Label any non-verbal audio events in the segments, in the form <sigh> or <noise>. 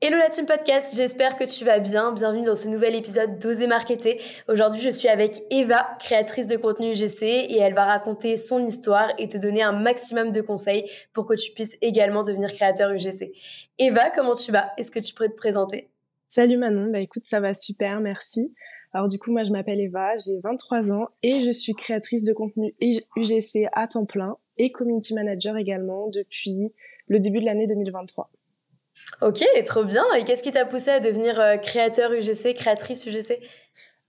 Hello la team podcast, j'espère que tu vas bien. Bienvenue dans ce nouvel épisode d'Oser Marketer. Aujourd'hui, je suis avec Eva, créatrice de contenu UGC, et elle va raconter son histoire et te donner un maximum de conseils pour que tu puisses également devenir créateur UGC. Eva, comment tu vas? Est-ce que tu pourrais te présenter? Salut Manon, bah écoute, ça va super, merci. Alors du coup, moi je m'appelle Eva, j'ai 23 ans et je suis créatrice de contenu UGC à temps plein et community manager également depuis le début de l'année 2023. Ok, trop bien. Et qu'est-ce qui t'a poussé à devenir euh, créateur UGC, créatrice UGC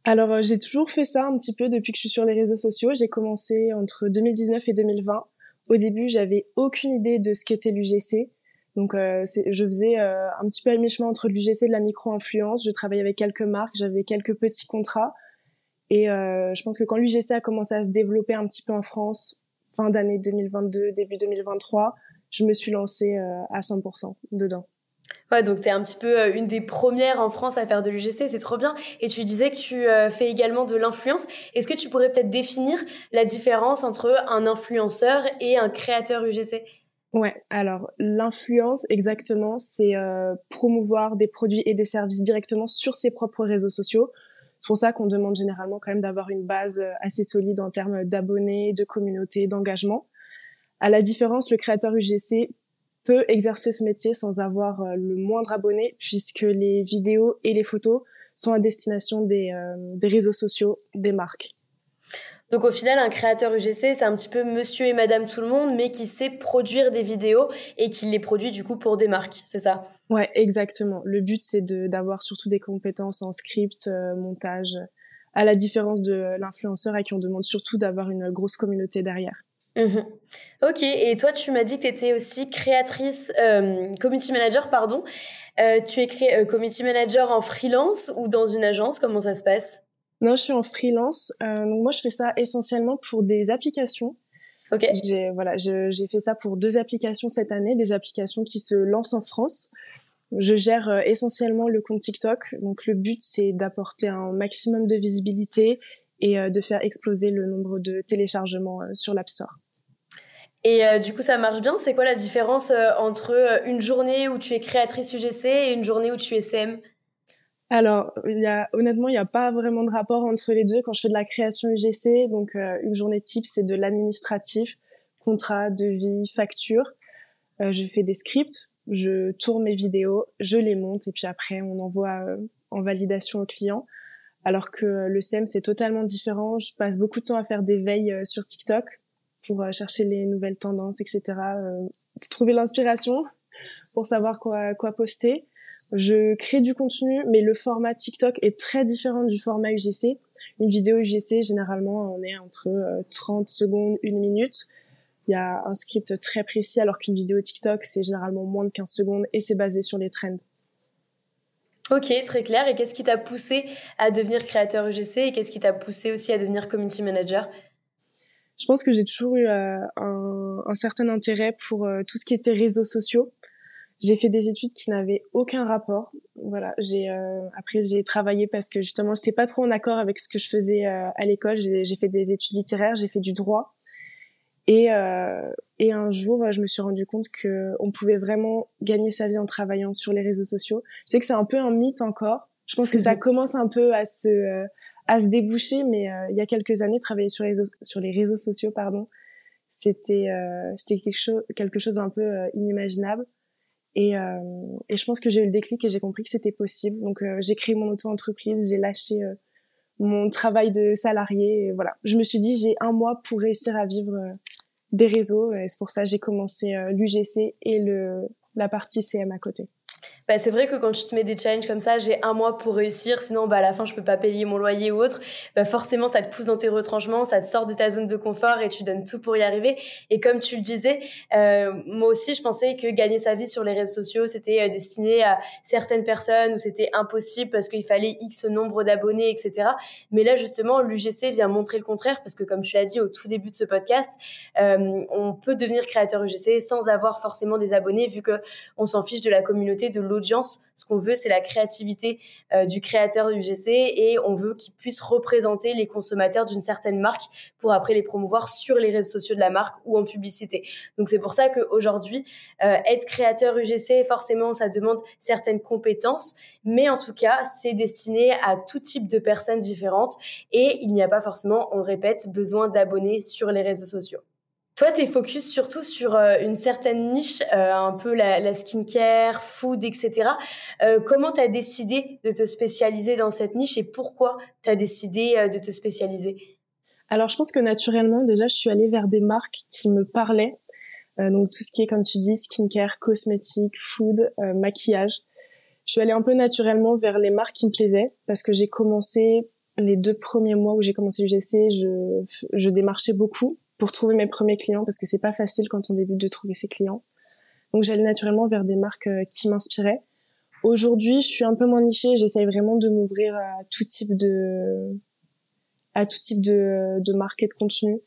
Alors, euh, j'ai toujours fait ça un petit peu depuis que je suis sur les réseaux sociaux. J'ai commencé entre 2019 et 2020. Au début, j'avais aucune idée de ce qu'était l'UGC. Donc, euh, je faisais un petit peu à mi-chemin entre l'UGC et de la micro-influence. Je travaillais avec quelques marques, j'avais quelques petits contrats. Et je pense que quand l'UGC a commencé à se développer un petit peu en France, fin d'année 2022, début 2023, je me suis lancée à 100% dedans. Ouais, donc tu es un petit peu euh, une des premières en France à faire de l'UGC, c'est trop bien. Et tu disais que tu euh, fais également de l'influence. Est-ce que tu pourrais peut-être définir la différence entre un influenceur et un créateur UGC Ouais, alors l'influence exactement, c'est euh, promouvoir des produits et des services directement sur ses propres réseaux sociaux. C'est pour ça qu'on demande généralement quand même d'avoir une base assez solide en termes d'abonnés, de communauté, d'engagement. À la différence, le créateur UGC peut exercer ce métier sans avoir euh, le moindre abonné puisque les vidéos et les photos sont à destination des, euh, des réseaux sociaux des marques. Donc au final, un créateur UGC, c'est un petit peu monsieur et madame tout le monde, mais qui sait produire des vidéos et qui les produit du coup pour des marques, c'est ça? Ouais, exactement. Le but, c'est d'avoir surtout des compétences en script, euh, montage, à la différence de l'influenceur à qui on demande surtout d'avoir une grosse communauté derrière. Mhm. Ok, et toi tu m'as dit que tu étais aussi créatrice, euh, community manager, pardon. Euh, tu es cré euh, community manager en freelance ou dans une agence? Comment ça se passe? Non, je suis en freelance. donc moi je fais ça essentiellement pour des applications. Ok. J'ai voilà, j'ai fait ça pour deux applications cette année, des applications qui se lancent en France. Je gère essentiellement le compte TikTok. Donc le but c'est d'apporter un maximum de visibilité et de faire exploser le nombre de téléchargements sur l'App Store. Et euh, du coup, ça marche bien. C'est quoi la différence euh, entre euh, une journée où tu es créatrice UGC et une journée où tu es CM alors, y a, honnêtement, il n'y a pas vraiment de rapport entre les deux. Quand je fais de la création UGC, donc une journée type, c'est de l'administratif, contrat, devis, facture. je fais des scripts, je tourne mes vidéos, je les monte et puis après, on envoie en validation au client. Alors que le CM, c'est totalement différent. Je passe beaucoup de temps à faire des veilles sur TikTok pour euh, chercher les nouvelles tendances, etc. Euh, trouver l'inspiration pour savoir quoi, quoi poster. Je crée du contenu, mais le format TikTok est très différent du format UGC. Une vidéo UGC, généralement, on est entre 30 euh, secondes, une minute. Il y a un script très précis, alors qu'une vidéo TikTok, c'est généralement moins de 15 secondes et c'est basé sur les trends. Ok, très clair. Et qu'est-ce qui t'a poussé à devenir créateur UGC et qu'est-ce qui t'a poussé aussi à devenir community manager? Je pense que j'ai toujours eu euh, un, un, certain intérêt pour euh, tout ce qui était réseaux sociaux. J'ai fait des études qui n'avaient aucun rapport. Voilà, j'ai euh, après j'ai travaillé parce que justement j'étais pas trop en accord avec ce que je faisais à l'école. J'ai fait des études littéraires, j'ai fait du droit. Et, et un jour, je me suis rendu compte que on pouvait vraiment gagner sa vie en travaillant sur les réseaux sociaux. Je sais que c'est un peu un mythe encore. Je pense que ça commence un peu à se à se déboucher, mais euh, il y a quelques années, travailler sur les réseaux, sur les réseaux sociaux, pardon, c'était euh, c'était quelque chose quelque chose d'un peu euh, inimaginable. Et, et je pense que j'ai eu le déclic et j'ai compris que c'était possible. Donc j'ai créé mon auto-entreprise, j'ai lâché mon travail de salarié. Et voilà, je me suis dit j'ai un mois pour réussir à vivre des réseaux. Et c'est pour ça que j'ai commencé l'UGC et le la partie CM à côté. Bah, c'est vrai que quand tu te mets des challenges comme ça, j'ai un mois pour réussir, sinon bah, à la fin je peux pas payer mon loyer ou autre, bah, forcément ça te pousse dans tes retranchements, ça te sort de ta zone de confort et tu donnes tout pour y arriver. Et comme tu le disais, euh, moi aussi je pensais que gagner sa vie sur les réseaux sociaux c'était euh, destiné à certaines personnes ou c'était impossible parce qu'il fallait X nombre d'abonnés, etc. Mais là justement l'UGC vient montrer le contraire parce que comme tu l'as dit au tout début de ce podcast, euh, on peut devenir créateur UGC sans avoir forcément des abonnés vu que on s'en fiche de la communauté de l'autre audience. Ce qu'on veut, c'est la créativité euh, du créateur du GC et on veut qu'il puisse représenter les consommateurs d'une certaine marque pour après les promouvoir sur les réseaux sociaux de la marque ou en publicité. Donc c'est pour ça qu'aujourd'hui, euh, être créateur UGC, forcément, ça demande certaines compétences, mais en tout cas, c'est destiné à tout type de personnes différentes et il n'y a pas forcément, on le répète, besoin d'abonnés sur les réseaux sociaux. Toi, tu es focus surtout sur euh, une certaine niche, euh, un peu la, skincare, food, etc. Euh, comment tu as décidé de te spécialiser dans cette niche et pourquoi tu as décidé de te spécialiser? Alors, je pense que naturellement, déjà, je suis allée vers des marques qui me parlaient. donc, tout ce qui est, comme tu dis, skincare, cosmétique, food, maquillage. Je suis allée un peu naturellement vers les marques qui me plaisaient parce que j'ai commencé les deux premiers mois où j'ai commencé l'UGC, je, je démarchais beaucoup pour trouver mes premiers clients parce que c'est pas facile quand on débute de trouver ses clients. Donc j'allais naturellement vers des marques euh, qui m'inspiraient. Aujourd'hui, je suis un peu moins nichée, j'essaye vraiment de m'ouvrir à tout type de à tout type de, de marque et de contenu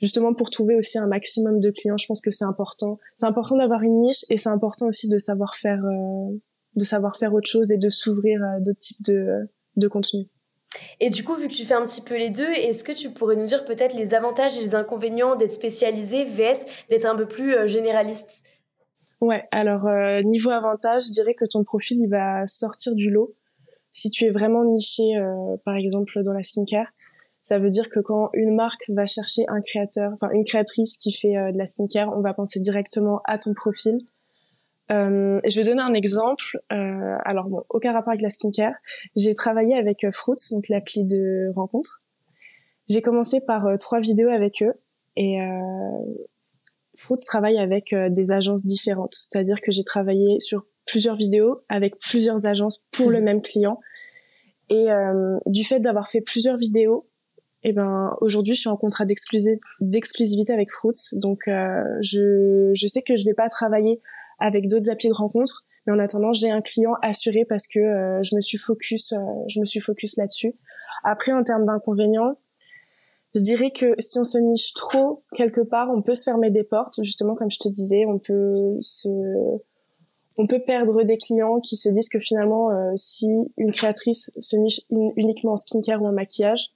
justement pour trouver aussi un maximum de clients. Je pense que c'est important. C'est important d'avoir une niche et c'est important aussi de savoir faire euh, de savoir faire autre chose et de s'ouvrir à d'autres types de de contenu. Et du coup, vu que tu fais un petit peu les deux, est-ce que tu pourrais nous dire peut-être les avantages et les inconvénients d'être spécialisé vs d'être un peu plus euh, généraliste? Ouais, alors euh, niveau avantage, je dirais que ton profil il va sortir du lot. Si tu es vraiment niché, euh, par exemple dans la skincare, ça veut dire que quand une marque va chercher un créateur, enfin une créatrice qui fait de la skincare, on va penser directement à ton profil euh, je vais donner un exemple. Euh, alors bon, aucun rapport avec la skincare. J'ai travaillé avec euh, Fruits, donc l'appli de rencontre. J'ai commencé par euh, trois vidéos avec eux et euh, Fruits travaille avec des agences différentes. C'est-à-dire que j'ai travaillé sur plusieurs vidéos avec plusieurs agences pour le mmh. même client. Et du fait d'avoir fait plusieurs vidéos, eh ben aujourd'hui je suis en contrat d'exclusivité avec Fruits, donc je, je sais que je vais pas travailler avec d'autres applis de rencontre. Mais en attendant, j'ai un client assuré parce que euh, je me suis focus, euh, je me suis focus là-dessus. Après, en termes d'inconvénients, je dirais que si on se niche trop quelque part, on peut se fermer des portes. Justement, comme je te disais, on peut se, on peut perdre des clients qui se disent que finalement, euh, si une créatrice se niche uniquement en skincare ou en maquillage,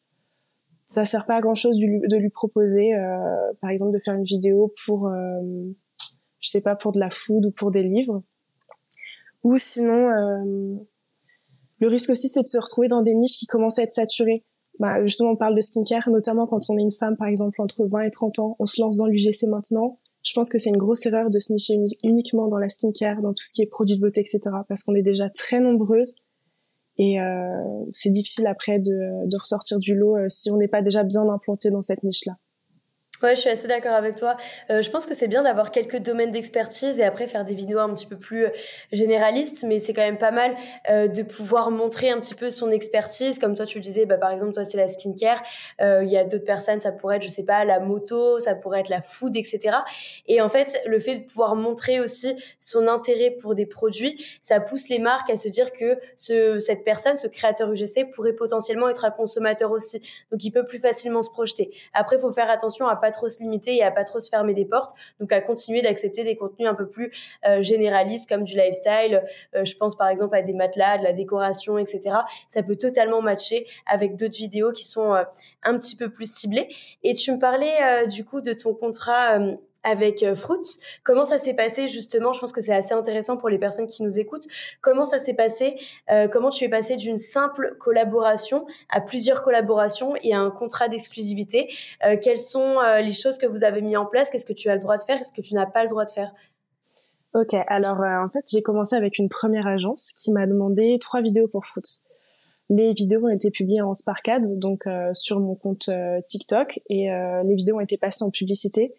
ça sert pas à grand chose de lui, de lui proposer, par exemple, de faire une vidéo pour je sais pas, pour de la food ou pour des livres. Ou sinon, euh, le risque aussi, c'est de se retrouver dans des niches qui commencent à être saturées. Bah, justement, on parle de skincare, notamment quand on est une femme, par exemple, entre 20 et 30 ans, on se lance dans l'UGC maintenant. Je pense que c'est une grosse erreur de se nicher uniquement dans la skincare, dans tout ce qui est produits de beauté, etc. Parce qu'on est déjà très nombreuses et euh, c'est difficile après de, de, ressortir du lot euh, si on n'est pas déjà bien implanté dans cette niche-là. Ouais, je suis assez d'accord avec toi. Euh, je pense que c'est bien d'avoir quelques domaines d'expertise et après faire des vidéos un petit peu plus euh, généralistes, mais c'est quand même pas mal euh, de pouvoir montrer un petit peu son expertise. Comme toi, tu le disais, bah, par exemple, toi, c'est la skincare. Il y a d'autres personnes, ça pourrait être, je sais pas, la moto, ça pourrait être la food, etc. Et en fait, le fait de pouvoir montrer aussi son intérêt pour des produits, ça pousse les marques à se dire que ce, cette personne, ce créateur UGC, pourrait potentiellement être un consommateur aussi. Donc, il peut plus facilement se projeter. Après, il faut faire attention à pas trop se limiter et à pas trop se fermer des portes. Donc à continuer d'accepter des contenus un peu plus euh, généralistes comme du lifestyle. Euh, je pense par exemple à des matelas, de la décoration, etc. Ça peut totalement matcher avec d'autres vidéos qui sont euh, un petit peu plus ciblées. Et tu me parlais du coup de ton contrat avec euh, Fruits. Comment ça s'est passé justement? Je pense que c'est assez intéressant pour les personnes qui nous écoutent. Comment ça s'est passé euh, Comment tu es passé d'une simple collaboration à plusieurs collaborations et à un contrat d'exclusivité? Euh, Quelles sont les choses que vous avez mis en place? Qu'est-ce que tu as le droit de faire? Qu'est-ce que tu n'as pas le droit de faire? Ok, alors en fait j'ai commencé avec une première agence qui m'a demandé trois vidéos pour Fruits. Les vidéos ont été publiées en Spark Ads, donc sur mon compte TikTok, et les vidéos ont été passées en publicité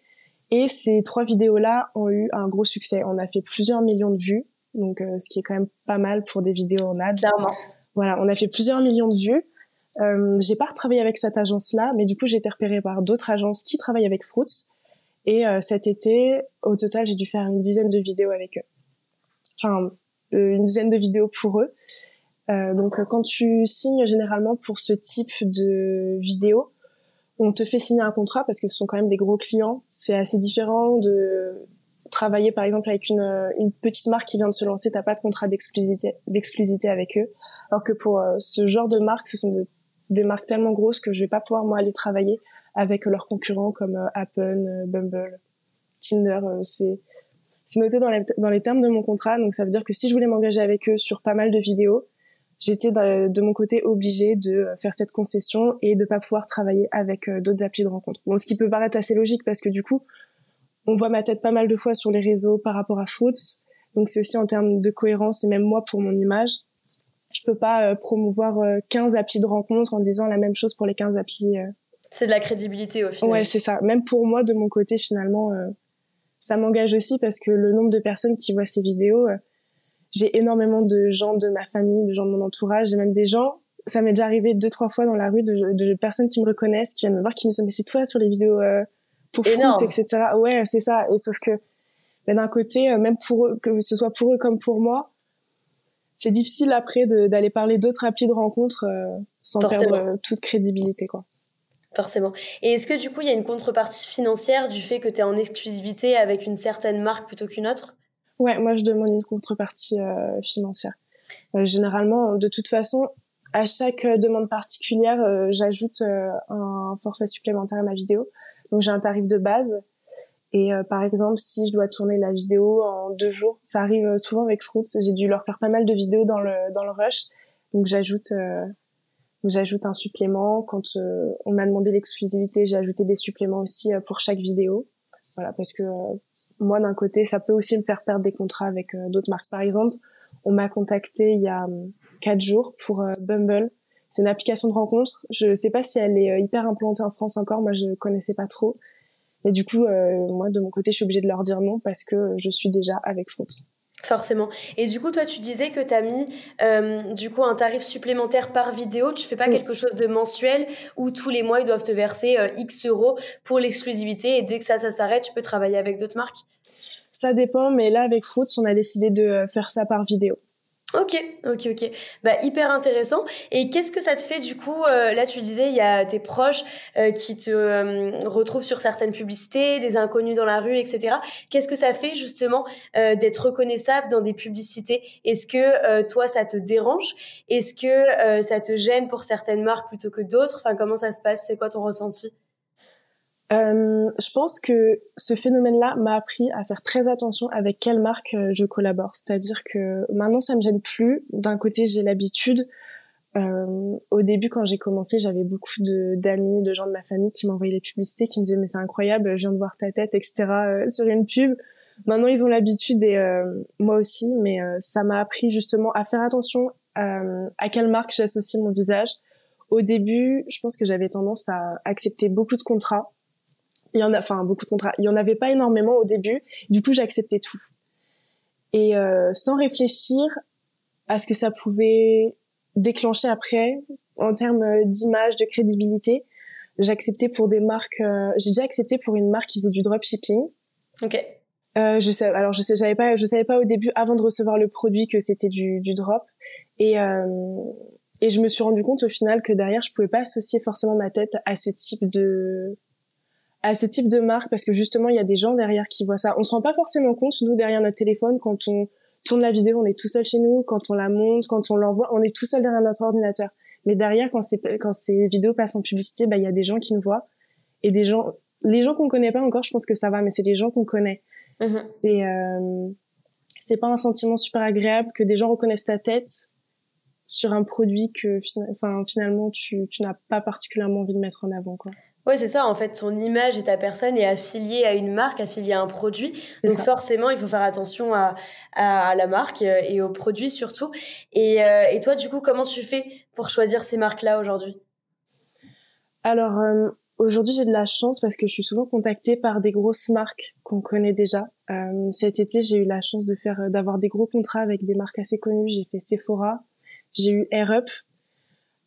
et ces trois vidéos-là ont eu un gros succès. On a fait plusieurs millions de vues donc ce qui est quand même pas mal pour des vidéos en ads. Clairement. Voilà, on a fait plusieurs millions de vues. Euh, j'ai pas retravaillé avec cette agence-là, mais du coup j'ai été repérée par d'autres agences qui travaillent avec Fruits. Et euh, cet été, au total, j'ai dû faire une dizaine de vidéos avec eux. Enfin, euh, une dizaine de vidéos pour eux. Euh, donc quand tu signes généralement pour ce type de vidéo, on te fait signer un contrat parce que ce sont quand même des gros clients. C'est assez différent de travailler par exemple avec une, une petite marque qui vient de se lancer, t'as pas de contrat d'exclusivité avec eux. Alors que pour ce genre de marque, ce sont de des marques tellement grosses que je vais pas pouvoir moi aller travailler avec leurs concurrents comme euh, Apple, euh, Bumble, Tinder. Euh, c'est noté dans dans les termes de mon contrat, donc ça veut dire que si je voulais m'engager avec eux sur pas mal de vidéos, j'étais de, mon côté obligée de faire cette concession et de pas pouvoir travailler avec d'autres applis de rencontre. Bon, ce qui peut paraître assez logique parce que du coup, on voit ma tête pas mal de fois sur les réseaux par rapport à Fruits, donc c'est aussi en termes de cohérence et même moi pour mon image, je peux pas euh, promouvoir 15 euh, applis de rencontre en disant la même chose pour les 15 applis. Euh. C'est de la crédibilité au final. Ouais, c'est ça. Même pour moi, de mon côté, finalement, ça m'engage aussi parce que le nombre de personnes qui voient ces vidéos, j'ai énormément de gens de ma famille, de gens de mon entourage, et même des gens, ça m'est déjà arrivé deux, trois fois dans la rue de, de, personnes qui me reconnaissent, qui viennent me voir, qui me disent, mais c'est toi sur les vidéos pour foot, etc. Ouais, c'est ça. Et sauf que, ben, d'un côté, même pour eux, que ce soit pour eux comme pour moi, c'est difficile après d'aller parler d'autres applis de rencontres euh, sans perdre euh, toute crédibilité, quoi. Forcément. Et est-ce que du coup, il y a une contrepartie financière du fait que tu es en exclusivité avec une certaine marque plutôt qu'une autre? Ouais, moi je demande une contrepartie euh, financière. généralement, de toute façon, à chaque demande particulière, j'ajoute un forfait supplémentaire à ma vidéo. Donc j'ai un tarif de base et euh, par exemple, si je dois tourner la vidéo en deux jours, ça arrive euh, souvent avec Fruits. J'ai dû leur faire pas mal de vidéos dans le dans le rush, donc j'ajoute euh, j'ajoute un supplément. Quand on m'a demandé l'exclusivité, j'ai ajouté des suppléments aussi pour chaque vidéo. Voilà, parce que moi d'un côté, ça peut aussi me faire perdre des contrats avec d'autres marques. Par exemple, on m'a contacté il y a quatre jours pour Bumble. C'est une application de rencontre. Je sais pas si elle est hyper implantée en France encore. Moi, je connaissais pas trop. Et du coup, euh, moi, de mon côté, je suis obligée de leur dire non parce que je suis déjà avec Fruits. Forcément. Et du coup, toi, tu disais que tu as mis euh, du coup un tarif supplémentaire par vidéo. Tu fais pas quelque chose de mensuel où tous les mois ils doivent te verser euh, X euros pour l'exclusivité et dès que ça, ça s'arrête, tu peux travailler avec d'autres marques? Ça dépend, mais là avec Fruits, on a décidé de faire ça par vidéo. Ok, ok, ok. Bah hyper intéressant. Et qu'est-ce que ça te fait du coup euh, Là, tu disais, il y a tes proches euh, qui te euh, retrouvent sur certaines publicités, des inconnus dans la rue, etc. Qu'est-ce que ça fait justement d'être reconnaissable dans des publicités? Est-ce que toi, ça te dérange? Est-ce que ça te gêne pour certaines marques plutôt que d'autres? Enfin, comment ça se passe? C'est quoi ton ressenti? Euh, je pense que ce phénomène-là m'a appris à faire très attention avec quelle marque euh, je collabore. C'est-à-dire que maintenant, ça me gêne plus. D'un côté, j'ai l'habitude. Euh, au début, quand j'ai commencé, j'avais beaucoup d'amis, de gens de ma famille qui m'envoyaient des publicités, qui me disaient mais c'est incroyable, je viens de voir ta tête, etc. Euh, sur une pub. Maintenant, ils ont l'habitude et moi aussi, mais ça m'a appris justement à faire attention à quelle marque j'associe mon visage. Au début, je pense que j'avais tendance à accepter beaucoup de contrats il y en a, enfin beaucoup de contrats. Il y en avait pas énormément au début. Du coup, j'acceptais tout. Et euh, sans réfléchir à ce que ça pouvait déclencher après en termes d'image, de crédibilité, j'acceptais pour des marques. Euh, j'ai déjà accepté pour une marque qui faisait du dropshipping. Ok. Euh, je sais, alors je sais, j'avais pas, je savais pas au début avant de recevoir le produit que c'était du, du drop. Et euh, et je me suis rendu compte au final que derrière, je pouvais pas associer forcément ma tête à ce type de à ce type de marque parce que justement il y a des gens derrière qui voient ça. On se rend pas forcément compte nous derrière notre téléphone quand on tourne la vidéo, on est tout seul chez nous, quand on la monte, quand on l'envoie, on est tout seul derrière notre ordinateur. Mais derrière quand c'est quand ces vidéos passent en publicité, bah il y a des gens qui nous voient et des gens les gens qu'on connaît pas encore, je pense que ça va mais c'est les gens qu'on connaît. Mm-hmm. Et euh, c'est pas un sentiment super agréable que des gens reconnaissent ta tête sur un produit que enfin finalement tu tu n'as pas particulièrement envie de mettre en avant quoi. Ouais, c'est ça. En fait, ton image et ta personne est affiliée à une marque, affiliée à un produit. Donc forcément, il faut faire attention à, à, la marque euh, et au produit surtout. Et, euh, et, toi, du coup, comment tu fais pour choisir ces marques-là aujourd'hui? Alors, euh, Aujourd'hui, j'ai de la chance parce que je suis souvent contactée par des grosses marques qu'on connaît déjà. Euh, cet été, j'ai eu la chance de faire, d'avoir des gros contrats avec des marques assez connues. J'ai fait Sephora, j'ai eu Air Up.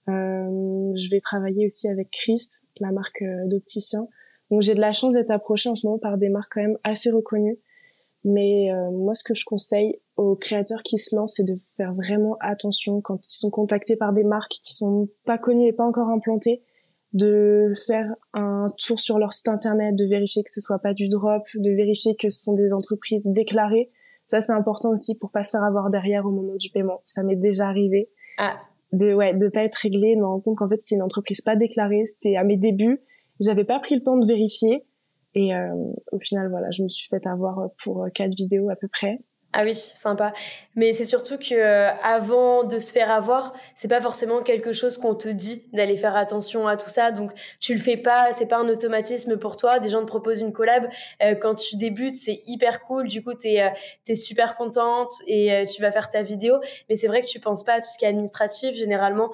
Euh, je vais travailler aussi avec Chris, la marque euh, d'opticien. Donc j'ai de la chance d'être approchée en ce moment par des marques quand même assez reconnues. Mais euh, moi, ce que je conseille aux créateurs qui se lancent, c'est de faire vraiment attention quand ils sont contactés par des marques qui sont pas connues et pas encore implantées de faire un tour sur leur site internet, de vérifier que ce soit pas du drop, de vérifier que ce sont des entreprises déclarées. Ça, c'est important aussi pour pas se faire avoir derrière au moment du paiement. Ça m'est déjà arrivé. Ah. De, ouais, de pas être réglé, de me rendre compte qu'en fait, c'est une entreprise pas déclarée. C'était à mes débuts. J'avais pas pris le temps de vérifier. Et euh, au final, voilà, je me suis fait avoir pour quatre vidéos à peu près. Ah oui, sympa. Mais c'est surtout que euh, avant de se faire avoir, c'est pas forcément quelque chose qu'on te dit d'aller faire attention à tout ça. Donc tu le fais pas, c'est pas un automatisme pour toi. Des gens te proposent une collab euh, quand tu débutes, c'est hyper cool. Du coup, t'es es super contente et tu vas faire ta vidéo. Mais c'est vrai que tu penses pas à tout ce qui est administratif. Généralement,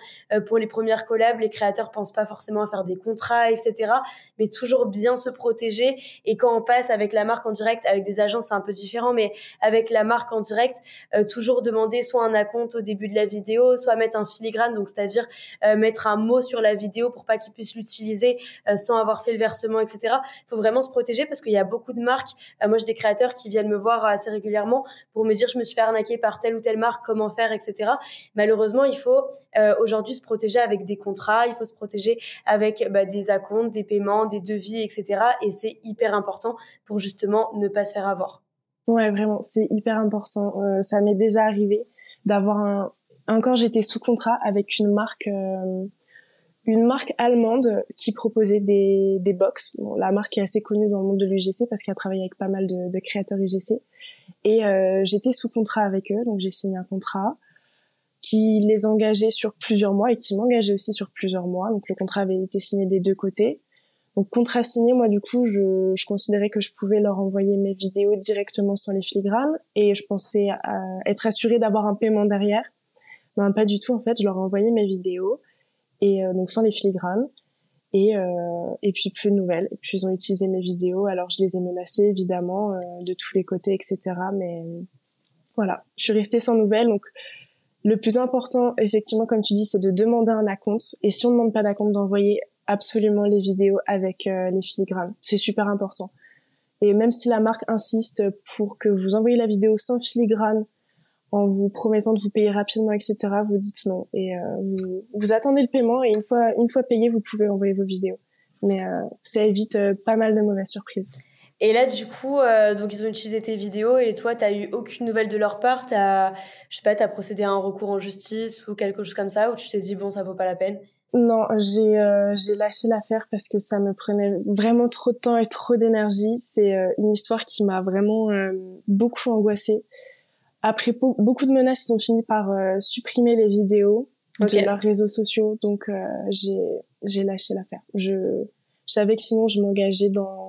pour les premières collabs, les créateurs pensent pas forcément à faire des contrats, etc. Mais toujours bien se protéger. Et quand on passe avec la marque en direct, avec des agences, c'est un peu différent, mais avec la marque en direct, euh, toujours demander soit un acompte au début de la vidéo, soit mettre un filigrane, donc c'est-à-dire euh, mettre un mot sur la vidéo pour pas qu'ils puissent l'utiliser euh, sans avoir fait le versement, etc. Il faut vraiment se protéger parce qu'il y a beaucoup de marques. moi, j'ai des créateurs qui viennent me voir assez régulièrement pour me dire je me suis fait arnaquer par telle ou telle marque, comment faire, etc. Malheureusement, il faut aujourd'hui se protéger avec des contrats, il faut se protéger avec bah, des acomptes, des paiements, des devis, etc. Et c'est hyper important pour justement ne pas se faire avoir. Ouais, vraiment, c'est hyper important. Euh, ça m'est déjà arrivé d'avoir un. Encore, j'étais sous contrat avec une marque, euh, une marque allemande qui proposait des des box. Bon, la marque est assez connue dans le monde de l'UGC parce qu'elle travaille avec pas mal de, de créateurs UGC. Et euh, j'étais sous contrat avec eux, donc j'ai signé un contrat qui les engageait sur plusieurs mois et qui m'engageait aussi sur plusieurs mois. Donc le contrat avait été signé des deux côtés. Donc contrat signé, moi du coup, je, je, considérais que je pouvais leur envoyer mes vidéos directement sans les filigranes et je pensais être assurée d'avoir un paiement derrière. Ben pas du tout en fait, je leur ai envoyé mes vidéos et euh, donc sans les filigranes et euh, et puis plus de nouvelles. Et puis ils ont utilisé mes vidéos, alors je les ai menacés évidemment euh, de tous les côtés, etc. Mais voilà, je suis restée sans nouvelles. Donc le plus important, effectivement, comme tu dis, c'est de demander un acompte. Et si on ne demande pas d'acompte, d'envoyer absolument les vidéos avec euh, les filigranes. C'est super important. Et même si la marque insiste pour que vous envoyez la vidéo sans filigrane, en vous promettant de vous payer rapidement, etc., vous dites non. Et euh, vous, attendez le paiement et une fois, une fois payé, vous pouvez envoyer vos vidéos. Mais euh, ça évite pas mal de mauvaises surprises. Et là, du coup, donc ils ont utilisé tes vidéos et toi, t'as eu aucune nouvelle de leur part? T'as, je sais pas, t'as procédé à un recours en justice ou quelque chose comme ça, ou tu t'es dit bon, ça vaut pas la peine? Non, j'ai euh, j'ai lâché l'affaire parce que ça me prenait vraiment trop de temps et trop d'énergie. C'est euh, une histoire qui m'a vraiment euh, beaucoup angoissée. Après beaucoup de menaces, ils ont fini par supprimer les vidéos de leurs réseaux sociaux, donc j'ai j'ai lâché l'affaire. Je, je savais que sinon je m'engageais dans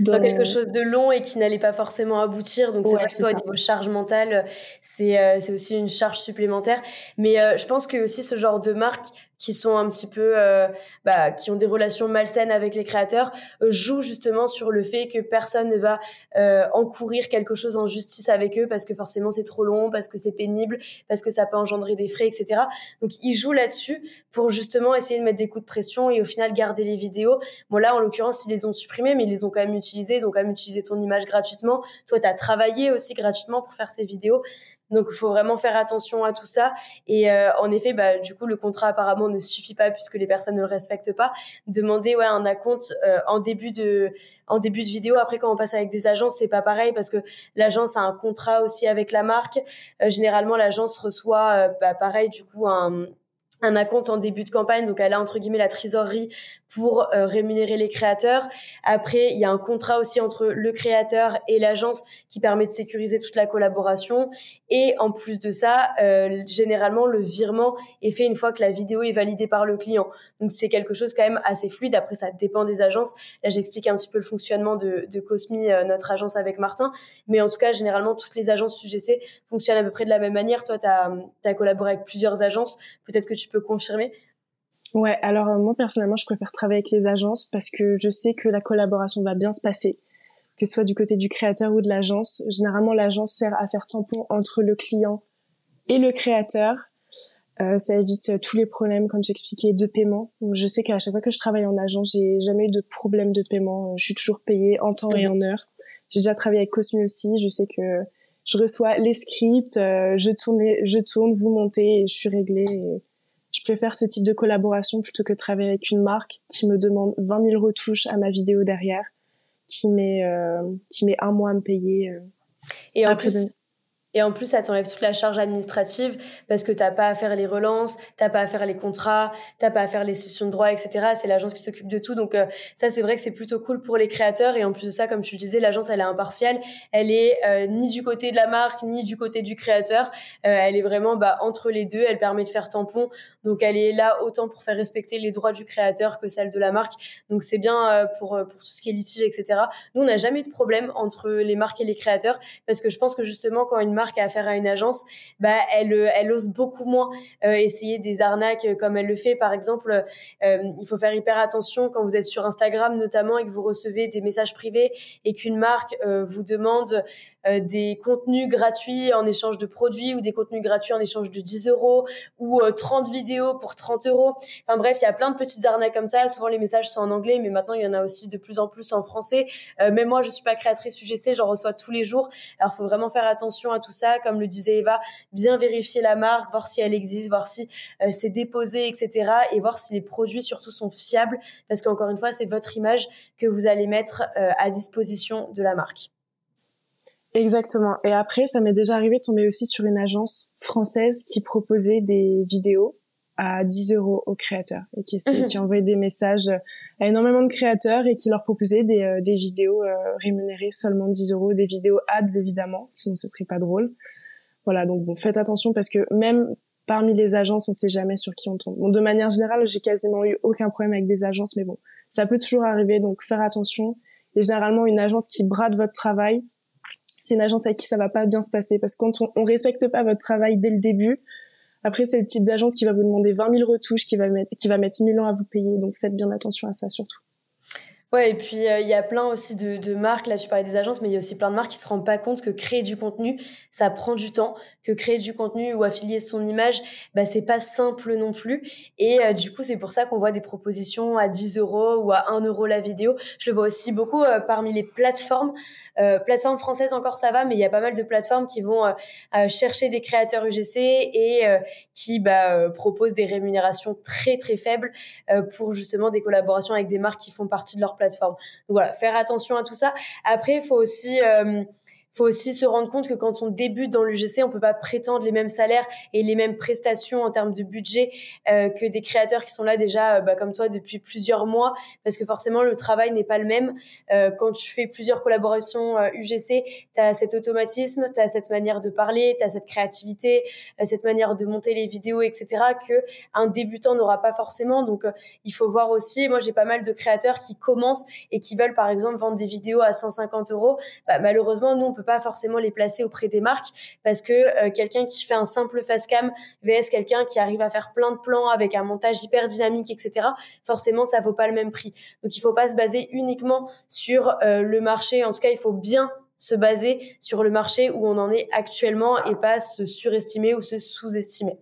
dans... quelque chose de long et qui n'allait pas forcément aboutir. Donc, c'est vrai que toi, au niveau charge mentale, c'est euh, c'est aussi une charge supplémentaire. Mais euh, je pense que aussi ce genre de marque qui sont un petit peu, euh, bah, qui ont des relations malsaines avec les créateurs, euh, jouent justement sur le fait que personne ne va euh, encourir quelque chose en justice avec eux parce que forcément c'est trop long, parce que c'est pénible, parce que ça peut engendrer des frais, etc. Donc ils jouent là-dessus pour justement essayer de mettre des coups de pression et au final garder les vidéos. Bon là, en l'occurrence, ils les ont supprimées, mais ils les ont quand même utilisées, ils ont quand même utilisé ton image gratuitement. Toi, tu as travaillé aussi gratuitement pour faire ces vidéos. Donc, il faut vraiment faire attention à tout ça. Et euh, en effet, bah, du coup, le contrat apparemment ne suffit pas puisque les personnes ne le respectent pas. Demander ouais un acompte euh, en début de en début de vidéo. Après, quand on passe avec des agences, c'est pas pareil parce que l'agence a un contrat aussi avec la marque. Euh, généralement, l'agence reçoit, bah, pareil, du coup, un un acompte en début de campagne, donc elle a entre guillemets la trésorerie pour euh, rémunérer les créateurs. Après, il y a un contrat aussi entre le créateur et l'agence qui permet de sécuriser toute la collaboration. Et en plus de ça, euh, généralement, le virement est fait une fois que la vidéo est validée par le client. Donc c'est quelque chose quand même assez fluide. Après, ça dépend des agences. Là, j'explique un petit peu le fonctionnement de, de Cosmi, euh, notre agence avec Martin. Mais en tout cas, généralement, toutes les agences UGC fonctionnent à peu près de la même manière. Toi, tu as, as collaboré avec plusieurs agences. Peut-être que tu peux confirmer? Ouais, alors moi personnellement, je préfère travailler avec les agences parce que je sais que la collaboration va bien se passer, que ce soit du côté du créateur ou de l'agence. Généralement, l'agence sert à faire tampon entre le client et le créateur. Euh, ça évite tous les problèmes, comme j'expliquais, de paiement. je sais qu'à chaque fois que je travaille en agence, j'ai jamais eu de problème de paiement. Je suis toujours payée en temps et en heure. J'ai déjà travaillé avec Cosmi aussi. Je sais que je reçois les scripts, euh, je tourne, je tourne, vous montez et je suis réglée. Je préfère ce type de collaboration plutôt que de travailler avec une marque qui me demande 20 000 retouches à ma vidéo derrière, qui met, euh, qui met un mois à me payer. Euh, et en plus, et en plus, ça t'enlève toute la charge administrative parce que t'as pas à faire les relances, t'as pas à faire les contrats, t'as pas à faire les sessions de droit, etc. C'est l'agence qui s'occupe de tout. Donc euh, ça, c'est vrai que c'est plutôt cool pour les créateurs. Et en plus de ça, comme tu le disais, l'agence, elle est impartiale. Elle est euh, ni du côté de la marque, ni du côté du créateur. Euh, elle est vraiment bah, entre les deux. Elle permet de faire tampon. Donc elle est là autant pour faire respecter les droits du créateur que celle de la marque. Donc c'est bien pour, pour tout ce qui est litige, etc. Nous, on n'a jamais eu de problème entre les marques et les créateurs parce que je pense que justement, quand une marque a affaire à une agence, bah elle, euh, elle ose beaucoup moins euh, essayer des arnaques euh, comme elle le fait. Par exemple, il faut faire hyper attention quand vous êtes sur Instagram notamment et que vous recevez des messages privés et qu'une marque vous demande des contenus gratuits en échange de produits ou des contenus gratuits en échange de 10 euros ou 30 euh, vidéos pour 30 euros. Enfin bref, il y a plein de petites arnaques comme ça. Souvent les messages sont en anglais, mais maintenant il y en a aussi de plus en plus en français. Euh, même moi, je suis pas créatrice UGC, j'en reçois tous les jours. Alors faut vraiment faire attention à tout ça, comme le disait Eva, bien vérifier la marque, voir si elle existe, voir si c'est déposé, etc. Et voir si les produits surtout sont fiables, parce qu'encore une fois, c'est votre image que vous allez mettre à disposition de la marque. Exactement. Et après, ça m'est déjà arrivé de tomber aussi sur une agence française qui proposait des vidéos à 10 euros aux créateurs et qui, mhm. qui envoyait des messages à énormément de créateurs et qui leur proposait des, euh, des vidéos euh, rémunérées seulement 10 euros, des vidéos ads évidemment, sinon ce serait pas drôle. Voilà, donc bon, faites attention parce que même parmi les agences, on sait jamais sur qui on tombe. Bon, de manière générale, j'ai quasiment eu aucun problème avec des agences, mais bon, ça peut toujours arriver, donc faire attention. Et généralement, une agence qui brade votre travail, c'est une agence avec qui ça va pas bien se passer parce que quand on, on respecte pas votre travail dès le début, après c'est le type d'agence qui va vous demander 20 000 retouches, qui va mettre qui va mettre 1000 ans à vous payer. Donc faites bien attention à ça surtout. Ouais, et puis euh, il y a plein aussi de, marques, là tu parlais des agences, mais il y a aussi plein de marques qui se rendent pas compte que créer du contenu, ça prend du temps, que créer du contenu ou affilier son image, bah c'est pas simple non plus. Et euh, du coup, c'est pour ça qu'on voit des propositions à 10 euros ou à 1 euro la vidéo. Je le vois aussi beaucoup euh, parmi les plateformes. Euh, plateformes françaises encore ça va, mais il y a pas mal de plateformes qui vont chercher des créateurs UGC et qui bah, proposent des rémunérations très très faibles pour justement des collaborations avec des marques qui font partie de leur plateforme. Donc voilà, faire attention à tout ça. Après, il faut aussi faut aussi se rendre compte que quand on débute dans l'UGC, on peut pas prétendre les mêmes salaires et les mêmes prestations en termes de budget euh, que des créateurs qui sont là déjà, euh, bah, comme toi, depuis plusieurs mois, parce que forcément le travail n'est pas le même. Euh, quand tu fais plusieurs collaborations UGC, tu as cet automatisme, tu as cette manière de parler, tu as cette créativité, cette manière de monter les vidéos, etc. que un débutant n'aura pas forcément. Donc il faut voir aussi. Moi, j'ai pas mal de créateurs qui commencent et qui veulent par exemple vendre des vidéos à 150 euros. Bah, malheureusement, nous on peut pas forcément les placer auprès des marques parce que euh, quelqu'un qui fait un simple face cam vs quelqu'un qui arrive à faire plein de plans avec un montage hyper dynamique, etc. Forcément, ça vaut pas le même prix. Donc, il faut pas se baser uniquement sur euh, le marché. En tout cas, il faut bien se baser sur le marché où on en est actuellement et pas se surestimer ou se sous-estimer.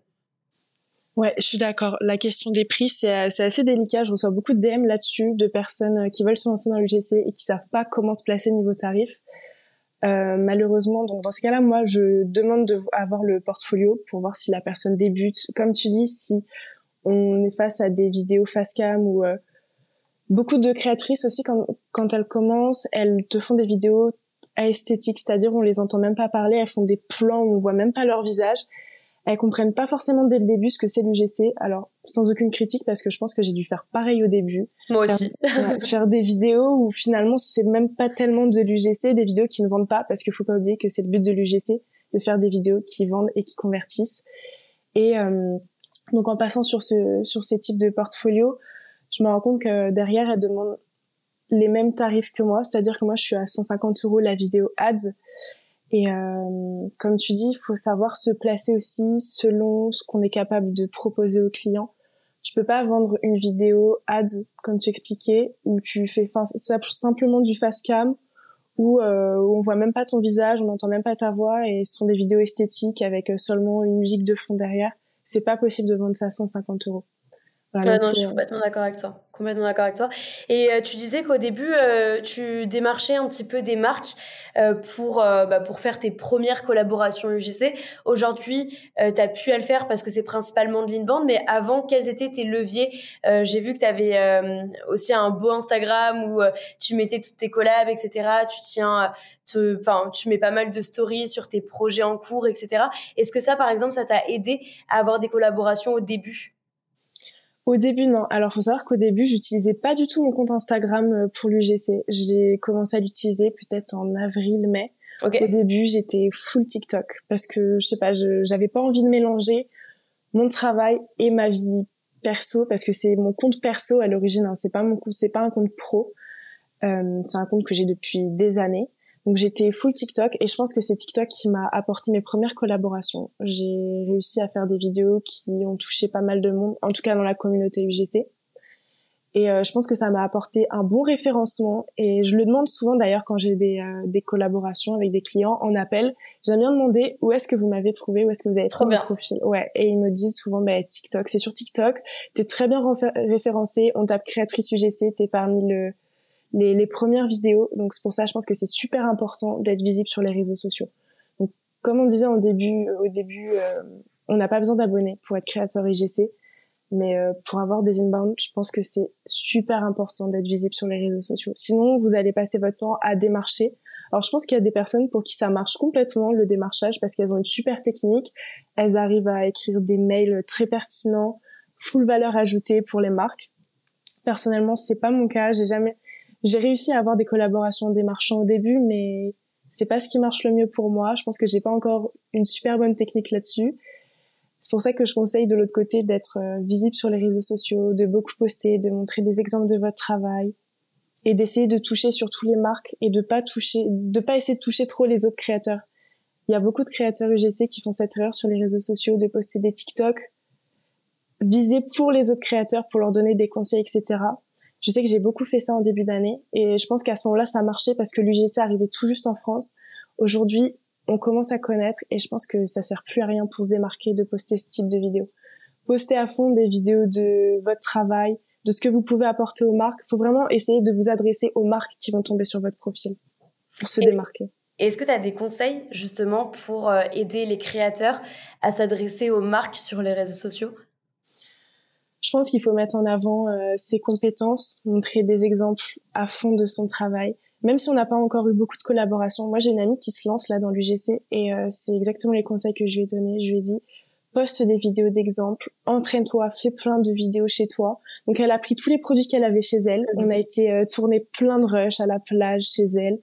Ouais, je suis d'accord. La question des prix, c'est assez délicat. Je reçois beaucoup de DM là-dessus de personnes qui veulent se lancer dans l'UGC et qui savent pas comment se placer niveau tarif. Euh, malheureusement, donc dans ce cas-là, moi, je demande de avoir le portfolio pour voir si la personne débute. Comme tu dis, si on est face à des vidéos face cam ou euh, beaucoup de créatrices aussi quand, quand elles commencent, elles te font des vidéos à c'est-à-dire on les entend même pas parler, elles font des plans on voit même pas leur visage elles comprennent pas forcément dès le début ce que c'est l'UGC. Alors, sans aucune critique, parce que je pense que j'ai dû faire pareil au début. Moi aussi. <laughs> faire des vidéos où finalement, c'est même pas tellement de l'UGC, des vidéos qui ne vendent pas, parce qu'il faut pas oublier que c'est le but de l'UGC, de faire des vidéos qui vendent et qui convertissent. Et euh, donc, en passant sur ce sur ces types de portfolios, je me rends compte que derrière, elles demandent les mêmes tarifs que moi, c'est-à-dire que moi, je suis à 150 euros la vidéo ads et euh, comme tu dis, il faut savoir se placer aussi selon ce qu'on est capable de proposer aux clients. Tu peux pas vendre une vidéo ads comme tu expliquais où tu fais simplement du fast cam où, euh, on voit même pas ton visage, on n'entend même pas ta voix et ce sont des vidéos esthétiques avec euh, seulement une musique de fond derrière. C'est pas possible de vendre ça à 150 euros. Ah non, je suis complètement d'accord avec toi. Complètement d'accord avec toi. Et euh, tu disais qu'au début, euh, tu démarchais un petit peu des marques euh, pour, bah, pour faire tes premières collaborations UGC. Aujourd'hui, tu as pu le faire parce que c'est principalement de l'inbound, mais avant, quels étaient tes leviers? J'ai vu que tu avais aussi un beau Instagram où tu mettais toutes tes collabs, etc. Tu tiens, enfin, tu mets pas mal de stories sur tes projets en cours, etc. Est-ce que ça, par exemple, ça t'a aidé à avoir des collaborations au début? Au début, non. Alors, faut savoir qu'au début, j'utilisais pas du tout mon compte Instagram euh, pour l'UGC. J'ai commencé à l'utiliser peut-être en avril, mai. Au début, j'étais full TikTok parce que je sais pas, j'avais pas envie de mélanger mon travail et ma vie perso parce que c'est mon compte perso à l'origine. Hein. C'est pas mon c'est pas un compte pro. Euh, c'est un compte que j'ai depuis des années. Donc j'étais full TikTok et je pense que c'est TikTok qui m'a apporté mes premières collaborations. J'ai réussi à faire des vidéos qui ont touché pas mal de monde, en tout cas dans la communauté UGC. Et euh, je pense que ça m'a apporté un bon référencement. Et je le demande souvent d'ailleurs quand j'ai des, euh, des collaborations avec des clients en appel. J'aime bien demander où est-ce que vous m'avez trouvé, où est-ce que vous avez trouvé mon profil. Ouais. Et ils me disent souvent, bah, TikTok, c'est sur TikTok. T'es très bien référencé. On tape créatrice UGC. T'es parmi le, les, les premières vidéos. Donc c'est pour ça, je pense que c'est super important d'être visible sur les réseaux sociaux. Donc comme on disait au début, au début, euh, on n'a pas besoin d'abonnés pour être créateur IGC, mais euh, pour avoir des inbound, je pense que c'est super important d'être visible sur les réseaux sociaux. Sinon, vous allez passer votre temps à démarcher. Alors je pense qu'il y a des personnes pour qui ça marche complètement le démarchage parce qu'elles ont une super technique, elles arrivent à écrire des mails très pertinents, full valeur ajoutée pour les marques. Personnellement, c'est pas mon cas. J'ai jamais, j'ai réussi à avoir des collaborations des marchands au début, mais c'est pas ce qui marche le mieux pour moi. Je pense que j'ai pas encore une super bonne technique là-dessus. C'est pour ça que je conseille de l'autre côté d'être euh, visible sur les réseaux sociaux, de beaucoup poster, de montrer des exemples de votre travail et d'essayer de toucher sur tous les marques et de pas toucher, de pas essayer de toucher trop les autres créateurs. Il y a beaucoup de créateurs UGC qui font cette erreur sur les réseaux sociaux de poster des TikTok visés pour les autres créateurs pour leur donner des conseils, etc. Je sais que j'ai beaucoup fait ça en début d'année et je pense qu'à ce moment-là, ça marchait parce que l'UGC arrivait tout juste en France. Aujourd'hui, on commence à connaître et je pense que ça sert plus à rien pour se démarquer de poster ce type de vidéos. Postez à fond des vidéos de votre travail, de ce que vous pouvez apporter aux marques. Il faut vraiment essayer de vous adresser aux marques qui vont tomber sur votre profil pour se démarquer. Est-ce que tu as des conseils justement pour euh, aider les créateurs à s'adresser aux marques sur les réseaux sociaux? Je pense qu'il faut mettre en avant euh, ses compétences, montrer des exemples à fond de son travail. Même si on n'a pas encore eu beaucoup de collaborations, moi j'ai une amie qui se lance là dans l'UGC et euh, c'est exactement les conseils que je lui ai donnés. Je lui ai dit poste des vidéos d'exemple, entraîne-toi, fais plein de vidéos chez toi. Donc elle a pris tous les produits qu'elle avait chez elle. On a été euh, tourner plein de rushs à la plage chez elle.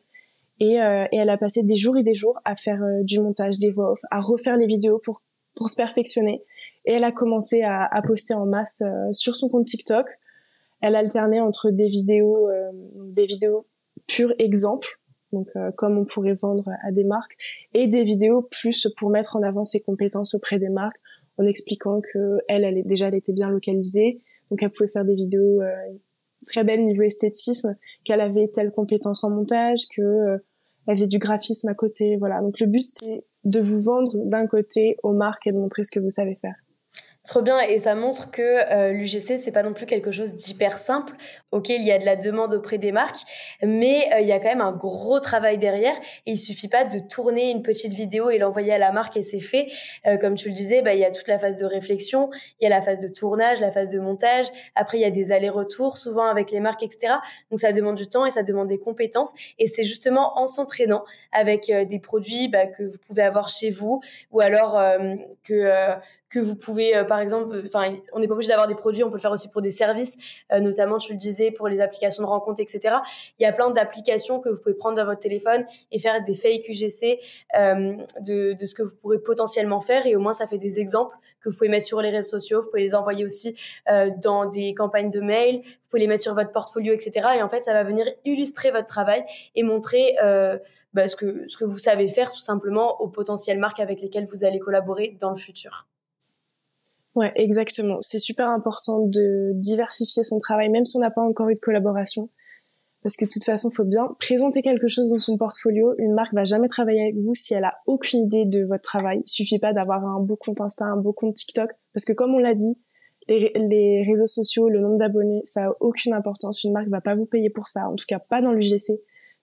Et, et, elle a passé des jours et des jours à faire du montage, des voix off, à refaire les vidéos pour, pour se perfectionner. Et elle a commencé à, à poster en masse euh, sur son compte TikTok. Elle alternait entre des vidéos, euh, des vidéos purs exemples, donc euh, comme on pourrait vendre à des marques, et des vidéos plus pour mettre en avant ses compétences auprès des marques, en expliquant que elle, elle déjà, elle était bien localisée, donc elle pouvait faire des vidéos très belles niveau esthétisme, qu'elle avait telle compétence en montage, que elle faisait du graphisme à côté, voilà. Donc le but c'est de vous vendre d'un côté aux marques et de montrer ce que vous savez faire. Trop bien et ça montre que euh, l'UGC c'est pas non plus quelque chose d'hyper simple. Ok, il y a de la demande auprès des marques, mais euh, il y a quand même un gros travail derrière. Et il suffit pas de tourner une petite vidéo et l'envoyer à la marque et c'est fait. Euh, comme tu le disais, bah il y a toute la phase de réflexion, il y a la phase de tournage, la phase de montage. Après il y a des allers-retours souvent avec les marques, etc. Donc ça demande du temps et ça demande des compétences. Et c'est justement en s'entraînant avec euh, des produits bah, que vous pouvez avoir chez vous ou alors que que vous pouvez, euh, par exemple, enfin, on n'est pas obligé d'avoir des produits, on peut le faire aussi pour des services, euh, notamment, tu le disais, pour les applications de rencontres, etc. Il y a plein d'applications que vous pouvez prendre dans votre téléphone et faire des fake UGC euh, de, de ce que vous pourrez potentiellement faire, et au moins, ça fait des exemples que vous pouvez mettre sur les réseaux sociaux, vous pouvez les envoyer aussi dans des campagnes de mail, vous pouvez les mettre sur votre portfolio, etc. Et en fait, ça va venir illustrer votre travail et montrer bah, ce, que, ce que vous savez faire tout simplement aux potentielles marques avec lesquelles vous allez collaborer dans le futur. Ouais, exactement. C'est super important de diversifier son travail, même si on n'a pas encore eu de collaboration. Parce que de toute façon, il faut bien présenter quelque chose dans son portfolio. Une marque va jamais travailler avec vous si elle a aucune idée de votre travail. Il suffit pas d'avoir un beau compte Insta, un beau compte TikTok. Parce que comme on l'a dit, les, les, réseaux sociaux, le nombre d'abonnés, ça a aucune importance. Une marque va pas vous payer pour ça. En tout cas, pas dans l'UGC.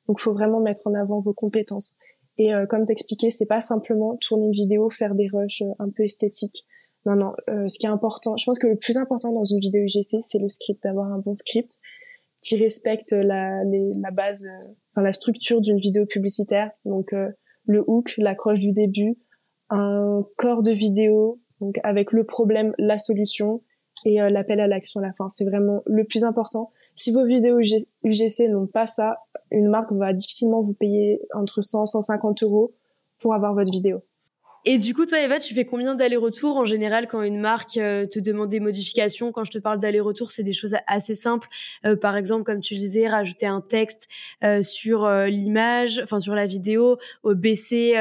Donc, faut vraiment mettre en avant vos compétences. Et euh, comme t'expliquais, c'est pas simplement tourner une vidéo, faire des rushs euh, un peu esthétiques. Non, non. Euh, ce qui est important, je pense que le plus important dans une vidéo UGC, c'est le script, d'avoir un bon script qui respecte la, la base, euh, enfin la structure d'une vidéo publicitaire. Donc euh, le hook, l'accroche du début, un corps de vidéo, donc avec le problème, la solution et l'appel à l'action à la fin. C'est vraiment le plus important. Si vos vidéos UGC n'ont pas ça, une marque va difficilement vous payer entre 100 et 150 euros pour avoir votre vidéo. Et du coup, toi, Eva, tu fais combien d'allers-retours en général quand une marque euh, te demande des modifications? Quand je te parle d'allers-retours, c'est des choses assez simples. Euh, par exemple, comme tu disais, rajouter un texte euh, sur l'image, enfin sur la vidéo, baisser,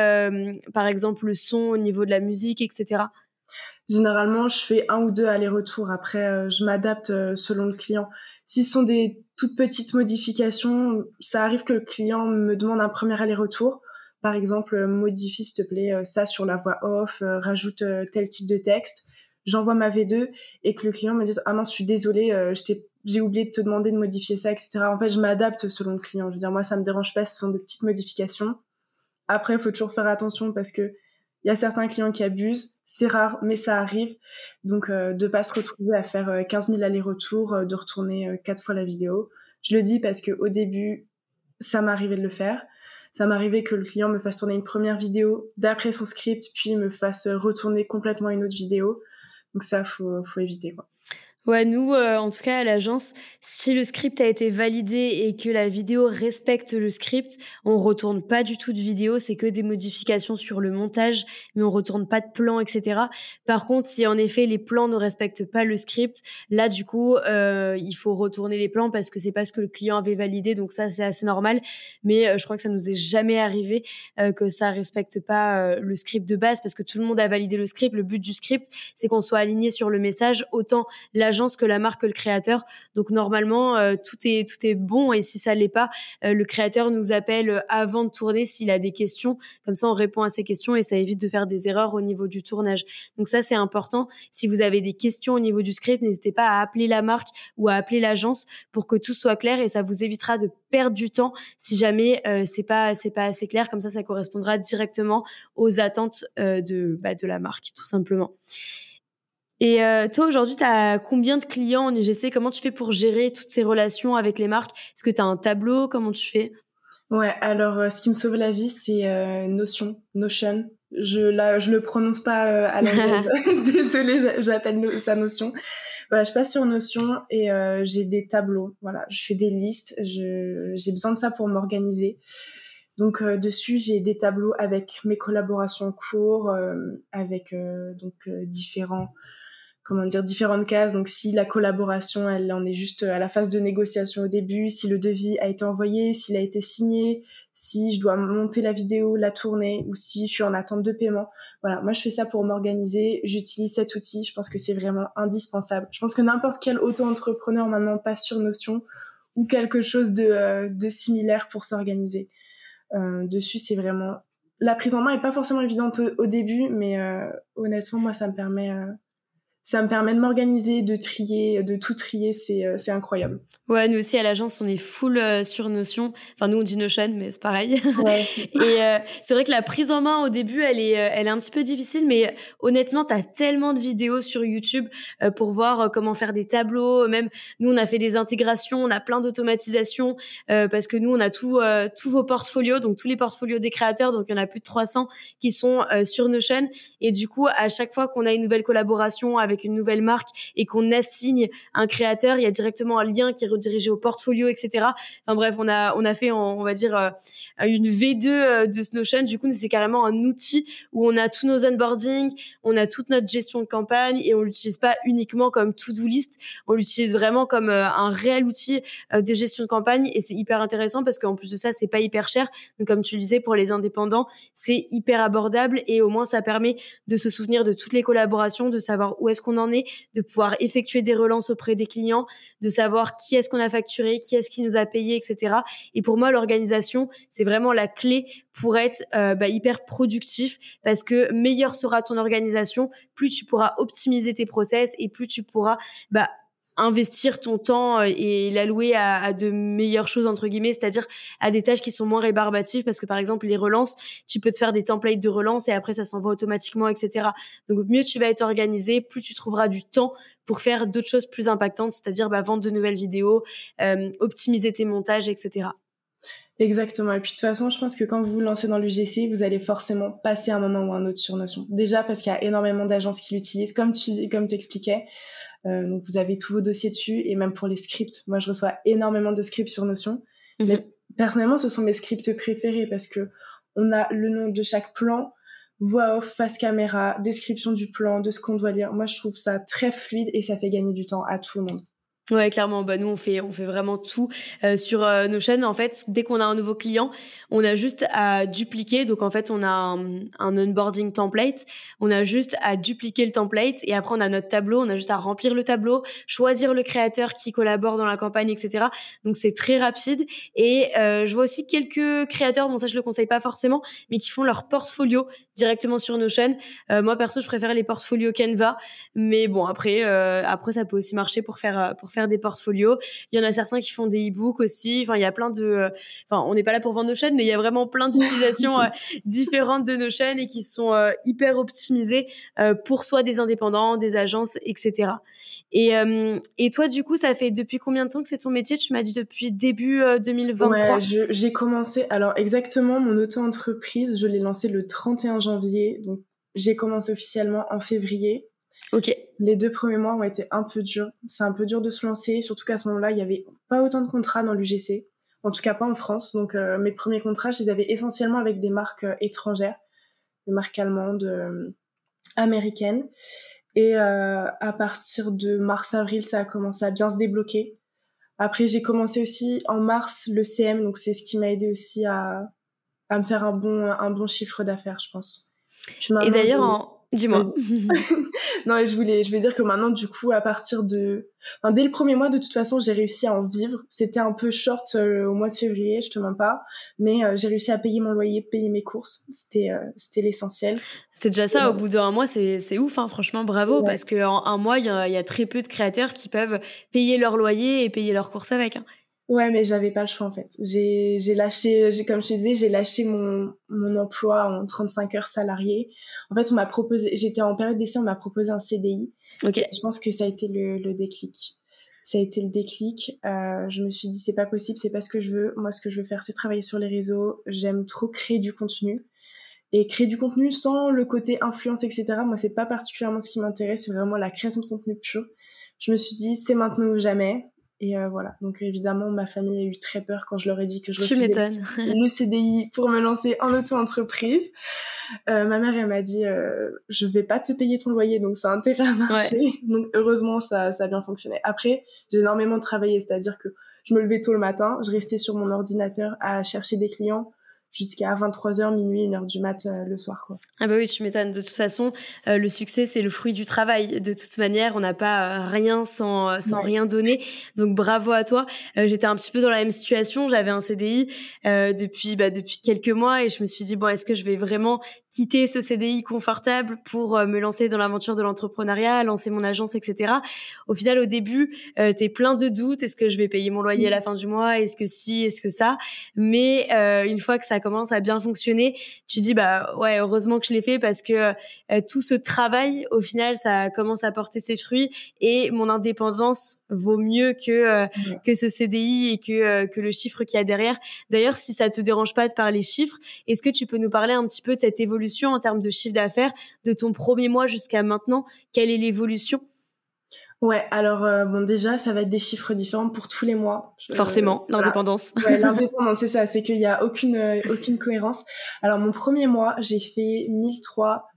par exemple, le son au niveau de la musique, etc. Généralement, je fais un ou deux allers-retours. Après, je m'adapte selon le client. Si ce sont des toutes petites modifications, ça arrive que le client me demande un premier aller-retour par exemple, euh, modifie s'il te plaît euh, ça sur la voix off, euh, rajoute tel type de texte. J'envoie ma V2 et que le client me dise ah non, je suis désolée, j'ai oublié de te demander de modifier ça, etc. En fait, je m'adapte selon le client. Je veux dire, moi, ça me dérange pas, ce sont de petites modifications. Après, il faut toujours faire attention parce que il y a certains clients qui abusent. C'est rare, mais ça arrive. Donc, euh, de pas se retrouver à faire 15 000 allers-retours, de retourner quatre fois la vidéo. Je le dis parce que au début, ça m'arrivait de le faire ça m'arrivait que le client me fasse tourner une première vidéo d'après son script, puis me fasse retourner complètement une autre vidéo. Donc ça, faut, faut éviter. Ouais, nous, euh, en tout cas à l'agence, si le script a été validé et que la vidéo respecte le script, on retourne pas du tout de vidéo, c'est que des modifications sur le montage, mais on retourne pas de plan, etc. Par contre, si en effet les plans ne respectent pas le script, là du coup, euh, il faut retourner les plans parce que c'est pas ce que le client avait validé, donc ça c'est assez normal. Mais euh, je crois que ça nous est jamais arrivé que ça respecte pas le script de base parce que tout le monde a validé le script. Le but du script, c'est qu'on soit aligné sur le message. Autant l'agence que la marque que le créateur. Donc normalement euh, tout est tout est bon et si ça l'est pas, euh, le créateur nous appelle euh, avant de tourner s'il a des questions. Comme ça on répond à ces questions et ça évite de faire des erreurs au niveau du tournage. Donc ça c'est important. Si vous avez des questions au niveau du script, n'hésitez pas à appeler la marque ou à appeler l'agence pour que tout soit clair et ça vous évitera de perdre du temps si jamais c'est pas c'est pas assez clair. Comme ça ça correspondra directement aux attentes de bah, de la marque tout simplement. Et euh, toi, aujourd'hui, tu as combien de clients en UGC Comment tu fais pour gérer toutes ces relations avec les marques? Est-ce que tu as un tableau? Comment tu fais? Ouais, alors euh, ce qui me sauve la vie, c'est euh, Notion, Notion. Je la, je le prononce pas à l'anglaise. <laughs> <laughs> Désolée, j'appelle ça Notion. Voilà, je passe sur Notion et j'ai des tableaux. Voilà, je fais des listes. J'ai besoin de ça pour m'organiser. Donc dessus, j'ai des tableaux avec mes collaborations en cours, avec donc différents comment dire différentes cases. Donc si la collaboration, elle en est juste à la phase de négociation au début, si le devis a été envoyé, s'il a été signé, si je dois monter la vidéo, la tourner ou si je suis en attente de paiement. Voilà, moi je fais ça pour m'organiser, j'utilise cet outil, je pense que c'est vraiment indispensable. Je pense que n'importe quel auto-entrepreneur maintenant passe sur Notion ou quelque chose de, euh, de similaire pour s'organiser. Euh, dessus, c'est vraiment la prise en main est pas forcément évidente au, début, mais euh, honnêtement, moi, ça me permet euh, ça me permet de m'organiser, de trier, de tout trier, c'est euh, c'est incroyable. Ouais, nous aussi à l'agence, on est full euh, sur Notion. Enfin, nous on dit Notion, mais c'est pareil. Ouais. <laughs> et euh, c'est vrai que la prise en main au début, elle est elle est un petit peu difficile, mais honnêtement, tu as tellement de vidéos sur YouTube pour voir comment faire des tableaux. Même nous, on a fait des intégrations, on a plein d'automatisation parce que nous, on a tout tous vos portfolios, donc tous les portfolios des créateurs, donc il y en a plus de 300 qui sont sur Notion. Et du coup, à chaque fois qu'on a une nouvelle collaboration avec une nouvelle marque et qu'on assigne un créateur, il y a directement un lien qui est redirigé au portfolio, etc. Enfin bref, on a on a fait on va dire euh, une V2 euh, de Notion. Du coup, c'est carrément un outil où on a tous nos onboarding, on a toute notre gestion de campagne et on l'utilise pas uniquement comme to-do list. On l'utilise vraiment comme euh, un réel outil de gestion de campagne et c'est hyper intéressant parce qu'en plus de ça, c'est pas hyper cher. Donc comme tu le disais pour les indépendants, c'est hyper abordable et au moins ça permet de se souvenir de toutes les collaborations, de savoir où est-ce qu'on en est, de pouvoir effectuer des relances auprès des clients, de savoir qui est-ce qu'on a facturé, qui est-ce qui nous a payé, etc. Et pour moi, l'organisation, c'est vraiment la clé pour être euh, bah, hyper productif parce que meilleure sera ton organisation, plus tu pourras optimiser tes process et plus tu pourras bah, investir ton temps euh, et l'allouer à, à, de meilleures choses entre guillemets, c'est-à-dire à des tâches qui sont moins rébarbatives parce que par exemple les relances, tu peux te faire des templates de relance et après ça s'envoie automatiquement, etc. Donc mieux tu vas être organisé, plus tu trouveras du temps pour faire d'autres choses plus impactantes, c'est-à-dire bah, vendre de nouvelles vidéos, euh, optimiser tes montages, etc. Exactement. Et puis de toute façon, je pense que quand vous vous lancez dans l'UGC, vous allez forcément passer un moment ou un autre sur Notion. Déjà parce qu'il y a énormément d'agences qui l'utilisent, comme tu comme t'expliquais. Euh, donc vous avez tous vos dossiers dessus et même pour les scripts. Moi, je reçois énormément de scripts sur Notion. Mhm. Mais personnellement, ce sont mes scripts préférés parce que on a le nom de chaque plan, voix off, face caméra, description du plan, de ce qu'on doit lire. Moi, je trouve ça très fluide et ça fait gagner du temps à tout le monde. Ouais, clairement. Bah nous, on fait, on fait vraiment tout euh, sur euh, nos chaînes. En fait, dès qu'on a un nouveau client, on a juste à dupliquer. Donc en fait, on a un, un, onboarding template. On a juste à dupliquer le template et après on a notre tableau. On a juste à remplir le tableau, choisir le créateur qui collabore dans la campagne, etc. Donc c'est très rapide. Et euh, je vois aussi quelques créateurs, bon ça je le conseille pas forcément, mais qui font leur portfolio directement sur nos chaînes. Euh, moi perso, je préfère les portfolios Canva, mais bon après, euh, après ça peut aussi marcher pour faire pour faire des portfolios. Il y en a certains qui font des e-books aussi. Enfin, il y a plein de. Euh, enfin, on n'est pas là pour vendre nos chaînes, mais il y a vraiment plein d'utilisations <laughs> euh, différentes de nos chaînes et qui sont euh, hyper optimisées pour soit des indépendants, des agences, etc. Et, et toi, du coup, ça fait depuis combien de temps que c'est ton métier? Tu m'as dit depuis début 2023. Ouais, j'ai commencé. Alors exactement, mon auto-entreprise, je l'ai lancée le 31 janvier. Donc j'ai commencé officiellement en février. Ok. Les deux premiers mois ont été un peu durs. C'est un peu dur de se lancer, surtout qu'à ce moment-là, il y avait pas autant de contrats dans l'UGC. En tout cas, pas en France. Donc, euh, mes premiers contrats, je les avais essentiellement avec des marques euh, étrangères, des marques allemandes, euh, américaines. Et à partir de mars-avril, ça a commencé à bien se débloquer. Après, j'ai commencé aussi en mars le CM, donc c'est ce qui m'a aidé aussi à, à me faire un bon, un bon chiffre d'affaires, je pense. Et d'ailleurs, en, Dis-moi. <laughs> non, je voulais, je dire que maintenant, du coup, à partir de, enfin, dès le premier mois, de toute façon, j'ai réussi à en vivre. C'était un peu short euh, au mois de février, je te mens pas, mais euh, j'ai réussi à payer mon loyer, payer mes courses. C'était, euh, c'était l'essentiel. C'est déjà ça. Au bout d'un mois, c'est, c'est ouf, hein, franchement, bravo, parce qu'en un mois, il y, a, très peu de créateurs qui peuvent payer leur loyer et payer leurs courses avec. Hein. Ouais, mais j'avais pas le choix en fait. J'ai j'ai lâché, j'ai comme je disais, j'ai lâché mon mon emploi en 35 heures salariées. En fait, on m'a proposé, j'étais en période d'essai, on m'a proposé un CDI. Ok. Je pense que ça a été le, le déclic. Ça a été le déclic. Euh, je me suis dit c'est pas possible, c'est pas ce que je veux. Moi, ce que je veux faire, c'est travailler sur les réseaux. J'aime trop créer du contenu et créer du contenu sans le côté influence, etc. Moi, c'est pas particulièrement ce qui m'intéresse. C'est vraiment la création de contenu pur. Je me suis dit c'est maintenant ou jamais et euh, voilà, donc évidemment, ma famille a eu très peur quand je leur ai dit que je refusais le CDI pour me lancer en auto-entreprise. Euh, ma mère, elle m'a dit, euh, je vais pas te payer ton loyer, donc ça a intérêt à marcher. Donc heureusement, ça, ça a bien fonctionné. Après, j'ai énormément travaillé, c'est-à-dire que je me levais tôt le matin, je restais sur mon ordinateur à chercher des clients, jusqu'à 23h, minuit, 1h du mat euh, le soir. Quoi. Ah bah oui, tu m'étonnes. De toute façon, euh, le succès, c'est le fruit du travail. De toute manière, on n'a pas euh, rien sans, sans rien donner. Donc bravo à toi. J'étais un petit peu dans la même situation. J'avais un CDI depuis, bah, depuis quelques mois et je me suis dit, bon, est-ce que je vais vraiment quitter ce CDI confortable pour me lancer dans l'aventure de l'entrepreneuriat, lancer mon agence, etc. Au final, au début, tu es plein de doutes. Est-ce que je vais payer mon loyer à la fin du mois? Est-ce que si Est-ce que ça? Mais une fois que ça commence à bien fonctionner, tu dis bah ouais heureusement que je l'ai fait parce que euh, tout ce travail au final ça commence à porter ses fruits et mon indépendance vaut mieux que euh, que ce CDI et que euh, que le chiffre qu'il y a derrière. D'ailleurs si ça te dérange pas de parler chiffres, est-ce que tu peux nous parler un petit peu de cette évolution en termes de chiffre d'affaires de ton premier mois jusqu'à maintenant? Quelle est l'évolution? Ouais, alors euh, bon déjà ça va être des chiffres différents pour tous les mois. Forcément, l'indépendance. Ouais, <laughs> l'indépendance c'est ça, c'est qu'il y a aucune euh, aucune cohérence. Alors mon premier mois, j'ai fait 1003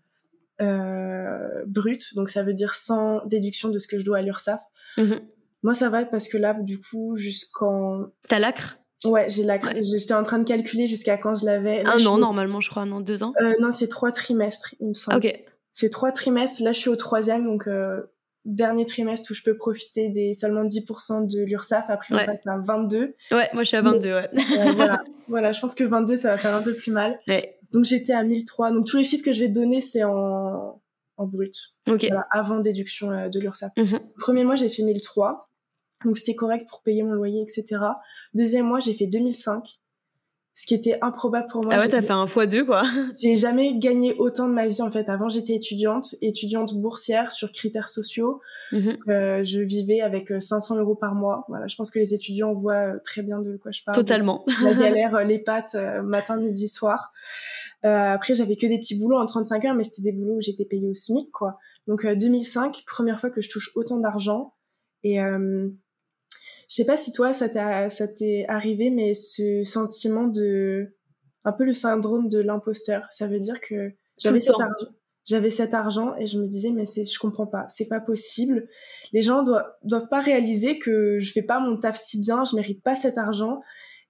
euh, brut, donc ça veut dire sans déduction de ce que je dois à l'URSSAF. Mhm. Moi ça va parce que là du coup jusqu'en T'as l'acre? Ouais, j'ai l'acre. J'étais en train de calculer jusqu'à quand je l'avais. Un an normalement, je crois, non, deux ans. Non, c'est trois trimestres, il me semble. Ok. C'est trois trimestres. Là, je suis au troisième, donc euh, dernier trimestre où je peux profiter des seulement 10% de l'URSSAF. Après, on passe à 22. Ouais, moi je suis à 22, ouais. voilà. <laughs> voilà, je pense que 22, ça va faire un peu plus mal. Ouais. Donc j'étais à 1003. Donc tous les chiffres que je vais donner, c'est en, en brut. Ok. Voilà, avant déduction euh, de l'URSSAF. Mhm. Premier mois, j'ai fait 1003. Donc c'était correct pour payer mon loyer, etc. Deuxième mois, j'ai fait 2005 ce qui était improbable pour moi. Ah ouais, t'as fait un x2 quoi. <laughs> J'ai jamais gagné autant de ma vie en fait. Avant, j'étais étudiante, étudiante boursière sur critères sociaux. Mhm. Euh, je vivais avec 500 euros par mois. Voilà, je pense que les étudiants voient euh, très bien de quoi je parle. Totalement. La galère, euh, les pâtes, matin, midi, soir. Euh, après, j'avais que des petits boulots en 35 heures, mais c'était des boulots où j'étais payée au SMIC, quoi. Donc 2005, première fois que je touche autant d'argent. Et je sais pas si toi ça t'est arrivé, mais ce sentiment de un peu le syndrome de l'imposteur. Ça veut dire que j'avais cet argent, j'avais cet argent et je me disais mais je comprends pas, c'est pas possible. Les gens doivent doivent pas réaliser que je fais pas mon taf si bien, je mérite pas cet argent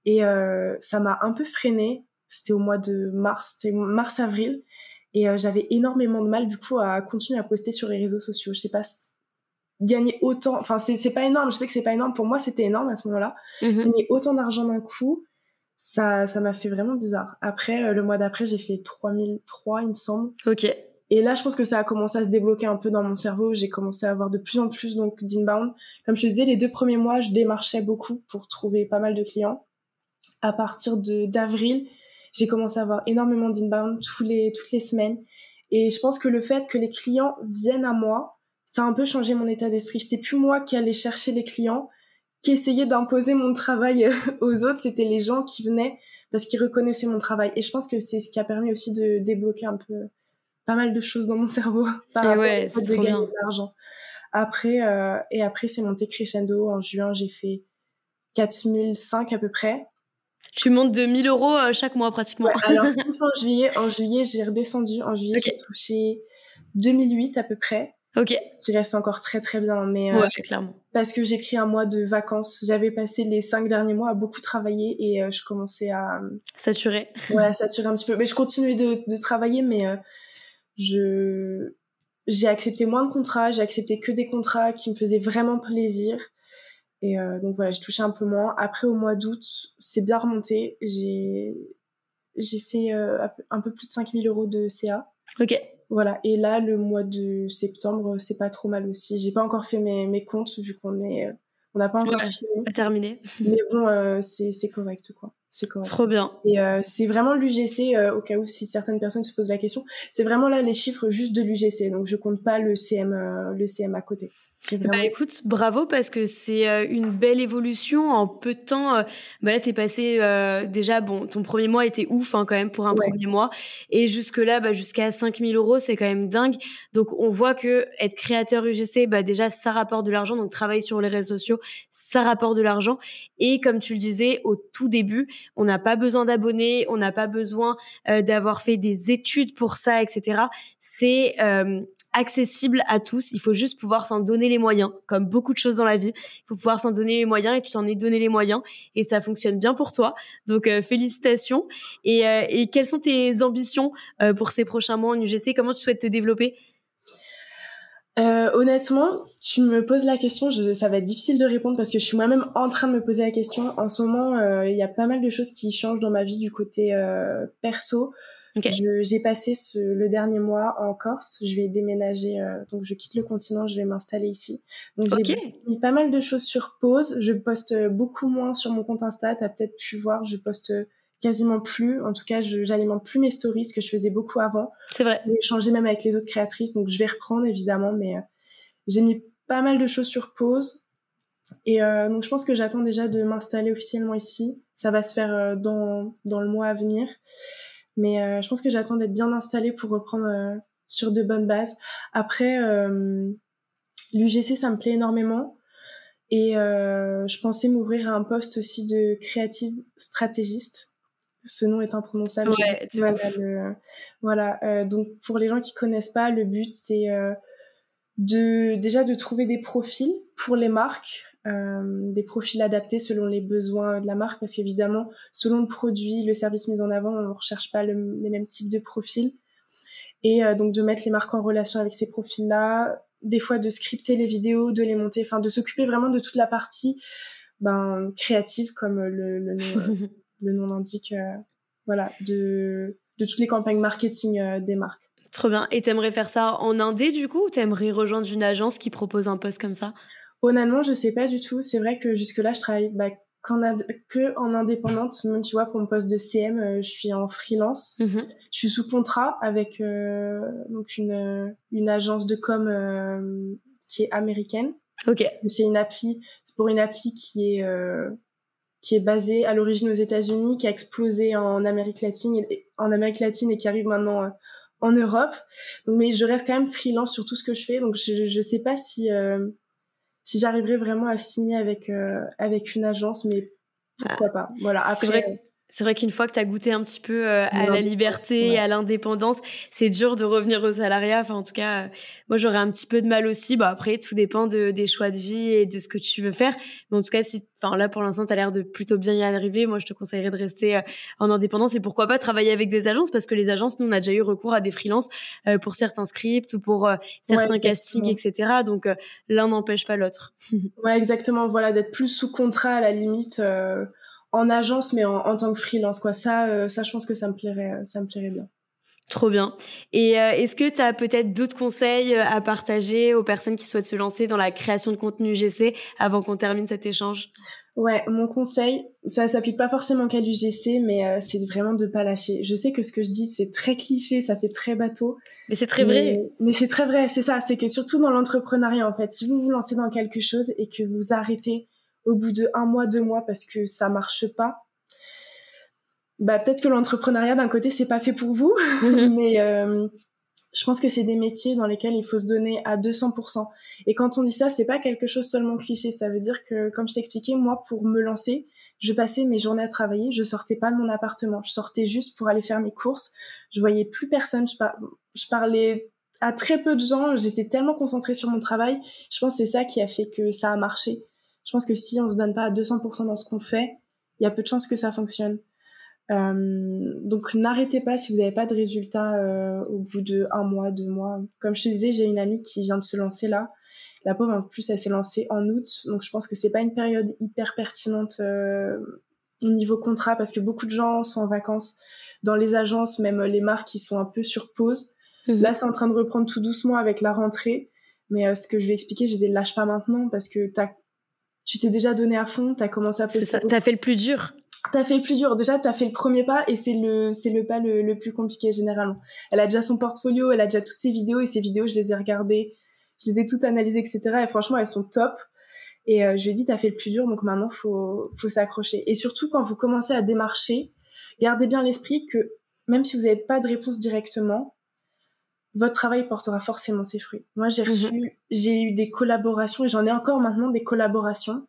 et euh, ça m'a un peu freiné. C'était au mois de mars, c'était mars avril et euh, j'avais énormément de mal du coup à continuer à poster sur les réseaux sociaux. Je sais pas gagner autant enfin c'est pas énorme je sais que c'est pas énorme pour moi c'était énorme à ce moment-là. Mhm. gagner autant d'argent d'un coup ça ça m'a fait vraiment bizarre. Après euh, le mois d'après j'ai fait 3003 il me semble. Ok. et là je pense que ça a commencé à se débloquer un peu dans mon cerveau. J'ai commencé à avoir de plus en plus donc d'inbound. Comme je te disais les deux premiers mois je démarchais beaucoup pour trouver pas mal de clients. À partir de d'avril j'ai commencé à avoir énormément d'inbound tous les toutes les semaines. Et je pense que le fait que les clients viennent à moi ça a un peu changé mon état d'esprit. C'était plus moi qui allais chercher les clients, qui essayait d'imposer mon travail euh, aux autres. C'était les gens qui venaient parce qu'ils reconnaissaient mon travail. Et je pense que c'est ce qui a permis aussi de débloquer un peu pas mal de choses dans mon cerveau <laughs> par rapport ouais, c'est de gagner bien. de l'argent. Après, euh, et après, c'est monté crescendo. En juin, j'ai fait 4005 à peu près. Tu montes de 1000 euros euh, chaque mois pratiquement. Ouais, alors, <laughs> en juillet, en juillet, j'ai redescendu. En juillet, j'ai touché 2008 à peu près. Ok. Ce qui reste encore très très bien. Mais euh, Ouais, clairement. parce que j'ai pris un mois de vacances. J'avais passé les cinq derniers mois à beaucoup travailler et euh, je commençais à, Saturé. ouais, à <laughs> saturer un petit peu. Mais je continuais de, de travailler, mais euh, je j'ai accepté moins de contrats. J'ai accepté que des contrats qui me faisaient vraiment plaisir. Et euh, donc voilà, j'ai touché un peu moins. Après, au mois d'août, c'est bien remonté. J'ai j'ai fait euh, un peu plus de 5000 euros de CA. Ok. Voilà, et là, le mois de septembre, c'est pas trop mal aussi. J'ai pas encore fait mes, mes comptes vu qu'on est, euh, on n'a pas encore Ouais. fini. Pas terminé. <laughs> Mais bon, euh, c'est c'est correct, quoi. C'est correct. Trop bien. Et euh, c'est vraiment l'UGC, euh, au cas où si certaines personnes se posent la question, c'est vraiment là les chiffres juste de l'UGC. Donc je compte pas le CM, euh, le CM à côté. Bah écoute, bravo parce que c'est euh, une belle évolution en peu de temps. euh, bah là, t'es passé euh, déjà, bon, ton premier mois était ouf hein, quand même pour un Ouais. premier mois. Et jusque-là, bah, jusqu'à 5000 euros, c'est quand même dingue. Donc on voit que être créateur UGC, bah, déjà, ça rapporte de l'argent. Donc travailler sur les réseaux sociaux, ça rapporte de l'argent. Et comme tu le disais au tout début, on n'a pas besoin d'abonnés, on n'a pas besoin euh, d'avoir fait des études pour ça, etc. C'est... euh, accessible à tous. Il faut juste pouvoir s'en donner les moyens, comme beaucoup de choses dans la vie. Il faut pouvoir s'en donner les moyens et tu t'en es donné les moyens et ça fonctionne bien pour toi. Donc euh, félicitations. Et, euh, et quelles sont tes ambitions euh, pour ces prochains mois en UGC Comment tu souhaites te développer? Honnêtement, tu me poses la question, je, ça va être difficile de répondre parce que je suis moi-même en train de me poser la question. En ce moment, il y a pas mal de choses qui changent dans ma vie du côté perso. J'ai passé ce, le dernier mois en Corse. Je vais déménager, euh, donc je quitte le continent, je vais m'installer ici. Donc j'ai mis pas mal de choses sur pause. Je poste beaucoup moins sur mon compte Insta. T'as peut-être pu voir, je poste quasiment plus. En tout cas, j'alimente plus mes stories, ce que je faisais beaucoup avant. C'est vrai. J'ai échangé même avec les autres créatrices, donc je vais reprendre évidemment, mais euh, j'ai mis pas mal de choses sur pause. Et euh, donc je pense que j'attends déjà de m'installer officiellement ici. Ça va se faire dans, dans le mois à venir. Mais euh, je pense que j'attends d'être bien installée pour reprendre euh, sur de bonnes bases. Après, euh, l'UGC, ça me plaît énormément. Et euh, je pensais m'ouvrir à un poste aussi de créative stratégiste. Ce nom est imprononçable. Ouais, du tu mal vois. à le- Voilà. euh, donc pour les gens qui connaissent pas, le but c'est euh, de déjà de trouver des profils pour les marques, euh, des profils adaptés selon les besoins de la marque, parce qu'évidemment, selon le produit, le service mis en avant, on ne recherche pas le- les mêmes types de profils. Et euh, donc de mettre les marques en relation avec ces profils-là, des fois de scripter les vidéos, de les monter, enfin de s'occuper vraiment de toute la partie ben, créative, comme le, le nom, <laughs> le nom l'indique, voilà, de, de toutes les campagnes marketing des marques. Trop bien. Et t'aimerais faire ça en indé du coup ou t'aimerais rejoindre une agence qui propose un poste comme ça? Honnêtement, je sais pas du tout. C'est vrai que jusque-là, je travaille bah, que en indépendante. Même, tu vois, pour mon poste de CM, euh, je suis en freelance. Mhm. Je suis sous contrat avec euh, donc une, une agence de com euh, qui est américaine. Ok. C'est une appli, c'est pour une appli qui est qui est basée à l'origine aux États-Unis, qui a explosé en Amérique latine, et, en Amérique latine et qui arrive maintenant en Europe. Donc, mais je reste quand même freelance sur tout ce que je fais. Donc je je sais pas si si j'arriverais vraiment à signer avec euh, avec une agence, mais pourquoi ah. pas. Voilà. Après, c'est vrai c'est vrai qu'une fois que tu as goûté un petit peu euh, à la liberté, et à l'indépendance, c'est dur de revenir au salariat. Enfin, en tout cas, euh, moi, j'aurais un petit peu de mal aussi. Bah, après, tout dépend de, des choix de vie et de ce que tu veux faire. Mais en tout cas, si, enfin, là, pour l'instant, tu as l'air de plutôt bien y arriver. Moi, je te conseillerais de rester euh, en indépendance et pourquoi pas travailler avec des agences parce que les agences, nous, on a déjà eu recours à des freelances pour certains scripts ou pour certains castings, etc. Donc, l'un n'empêche pas l'autre. <laughs> ouais, exactement. Voilà, d'être plus sous contrat à la limite en agence, mais en, tant que freelance, quoi. Ça, euh, ça, je pense que ça me plairait, euh, ça me plairait bien. Trop bien. Et euh, est-ce que tu as peut-être d'autres conseils à partager aux personnes qui souhaitent se lancer dans la création de contenu UGC avant qu'on termine cet échange? Ouais, mon conseil, ça s'applique pas forcément qu'à l'UGC, mais c'est vraiment de pas lâcher. Je sais que ce que je dis, c'est très cliché, ça fait très bateau. Mais c'est très vrai. Mais c'est très vrai, c'est ça. C'est que surtout dans l'entrepreneuriat, en fait, si vous vous lancez dans quelque chose et que vous arrêtez au bout de un mois, deux mois parce que ça marche pas, bah peut-être que l'entrepreneuriat d'un côté c'est pas fait pour vous, mhm. <laughs> mais euh, je pense que c'est des métiers dans lesquels il faut se donner à 200%. Et quand on dit ça, c'est pas quelque chose seulement cliché. Ça veut dire que, comme je t'expliquais, moi, pour me lancer, je passais mes journées à travailler. Je sortais pas de mon appartement. Je sortais juste pour aller faire mes courses. Je voyais plus personne. Je, je parlais à très peu de gens. J'étais tellement concentrée sur mon travail. Je pense que c'est ça qui a fait que ça a marché je pense que si on se donne pas à 200% dans ce qu'on fait, il y a peu de chances que ça fonctionne. Euh, donc n'arrêtez pas si vous n'avez pas de résultats euh, au bout de un mois, deux mois. Comme je te disais, j'ai une amie qui vient de se lancer là. La pauvre en plus, elle s'est lancée en août, donc je pense que c'est pas une période hyper pertinente euh, au niveau contrat parce que beaucoup de gens sont en vacances dans les agences, même les marques qui sont un peu sur pause. Mhm. Là, c'est en train de reprendre tout doucement avec la rentrée. Mais ce que je vais expliquer, je disais lâche pas maintenant parce que t'as tu t'es déjà donné à fond, t'as commencé à poster. T'as fait le plus dur. T'as fait le plus dur. Déjà, t'as fait le premier pas et c'est le c'est le pas le, plus compliqué généralement. Elle a déjà son portfolio, elle a déjà toutes ses vidéos et ses vidéos, je les ai regardées, je les ai toutes analysées, etc. Et franchement, elles sont top. Et euh, je lui ai dit, t'as fait le plus dur, donc maintenant faut faut s'accrocher. Et surtout quand vous commencez à démarcher, gardez bien l'esprit que même si vous n'avez pas de réponse directement, votre travail portera forcément ses fruits. Moi, j'ai mhm. j'ai eu des collaborations et j'en ai encore maintenant des collaborations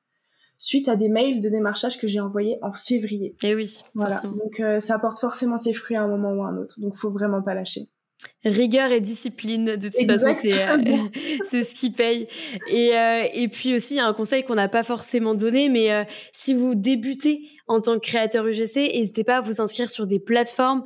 suite à des mails de démarchage que j'ai envoyés en février. Et oui. Voilà. Donc, euh, ça apporte forcément ses fruits à un moment ou à un autre. Donc, faut vraiment pas lâcher. Rigueur et discipline, de toute façon, c'est euh, <laughs> ce qui paye. Et, euh, et puis aussi, il y a un conseil qu'on n'a pas forcément donné, mais si vous débutez en tant que créateur UGC, n'hésitez pas à vous inscrire sur des plateformes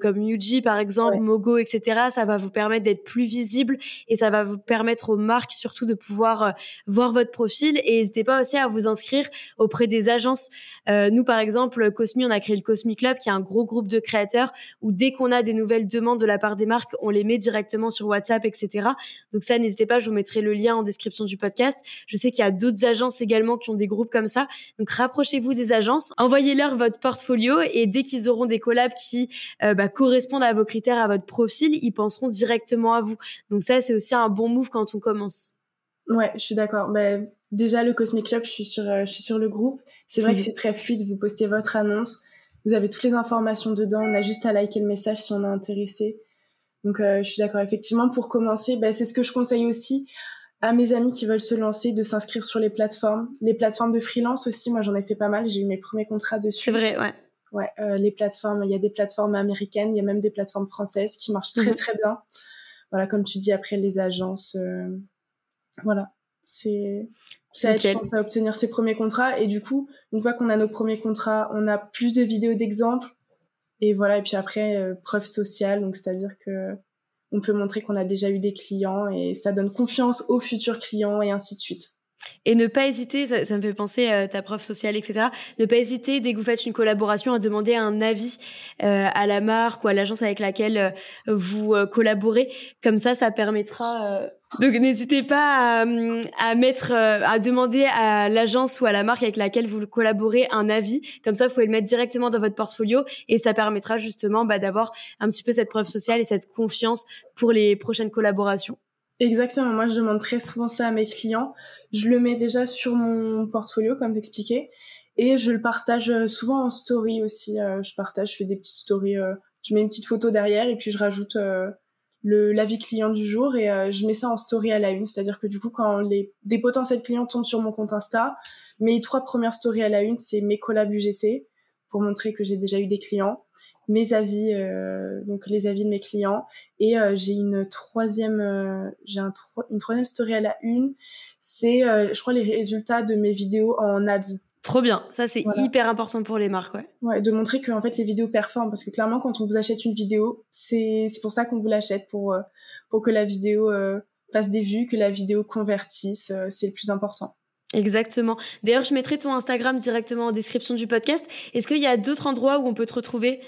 comme Yuji par exemple, Mogo, etc. Ça va vous permettre d'être plus visible et ça va vous permettre aux marques surtout de pouvoir voir votre profil. Et n'hésitez pas aussi à vous inscrire auprès des agences. nous, par exemple, Cosmi, on a créé le Cosmi Club, qui est un gros groupe de créateurs où dès qu'on a des nouvelles demandes de la part des marques, on les met directement sur WhatsApp, etc. Donc ça, n'hésitez pas, je vous mettrai le lien en description du podcast. Je sais qu'il y a d'autres agences également qui ont des groupes comme ça. Donc rapprochez-vous des agences, envoyez-leur votre portfolio et dès qu'ils auront des collabs qui euh, bah, correspondent à vos critères, à votre profil, ils penseront directement à vous. Donc ça, c'est aussi un bon move quand on commence. Ouais, je suis d'accord. Bah, déjà, le Cosmic Club, je suis sur, euh, je suis sur le groupe. C'est vrai que c'est très fluide. Vous postez votre annonce. Vous avez toutes les informations dedans. On a juste à liker le message si on est intéressé. Donc euh, je suis d'accord. Effectivement, pour commencer, bah, c'est ce que je conseille aussi à mes amis qui veulent se lancer de s'inscrire sur les plateformes. Les plateformes de freelance aussi, moi j'en ai fait pas mal. J'ai eu mes premiers contrats dessus. C'est vrai, ouais. Ouais, euh, les plateformes, il y a des plateformes américaines, il y a même des plateformes françaises qui marchent très mhm. très bien. Voilà, comme tu dis, après les agences, euh, voilà, c'est ça aide, je pense, à obtenir ses premiers contrats. Et du coup, une fois qu'on a nos premiers contrats, on a plus de vidéos d'exemples, et voilà, et puis après, euh, preuve sociale, donc c'est-à-dire que on peut montrer qu'on a déjà eu des clients et ça donne confiance aux futurs clients et ainsi de suite. Et ne pas hésiter, ça, me fait penser à ta prof sociale, etc. Ne pas hésiter, dès que vous faites une collaboration, à demander un avis euh, à la marque ou à l'agence avec laquelle euh, vous euh, collaborez. Comme ça, ça permettra... Donc n'hésitez pas à, mettre, à demander à l'agence ou à la marque avec laquelle vous collaborez un avis. Comme ça, vous pouvez le mettre directement dans votre portfolio et ça permettra justement bah, d'avoir un petit peu cette preuve sociale et cette confiance pour les prochaines collaborations. Exactement. Moi, je demande très souvent ça à mes clients. Je le mets déjà sur mon portfolio, comme t'expliquais, et je le partage euh, souvent en story aussi. Euh, je partage, je fais des petites stories. Euh, je mets une petite photo derrière et puis je rajoute le l'avis client du jour et je mets ça en story à la une. C'est-à-dire que du coup, quand les des potentiels clients tombent sur mon compte Insta, mes trois premières stories à la une, c'est mes collabs UGC pour montrer que j'ai déjà eu des clients mes avis, euh, donc les avis de mes clients. Et euh, j'ai une troisième, euh, j'ai un une troisième story à la une. C'est, je crois, les résultats de mes vidéos en ads. Trop bien, ça c'est hyper important pour les marques, ouais. Ouais, de montrer que en fait les vidéos performent parce que clairement quand on vous achète une vidéo, c'est c'est pour ça qu'on vous l'achète pour pour que la vidéo fasse des vues, que la vidéo convertisse, c'est le plus important. Exactement. D'ailleurs, je mettrai ton Instagram directement en description du podcast. Est-ce qu'il y a d'autres endroits où on peut te retrouver?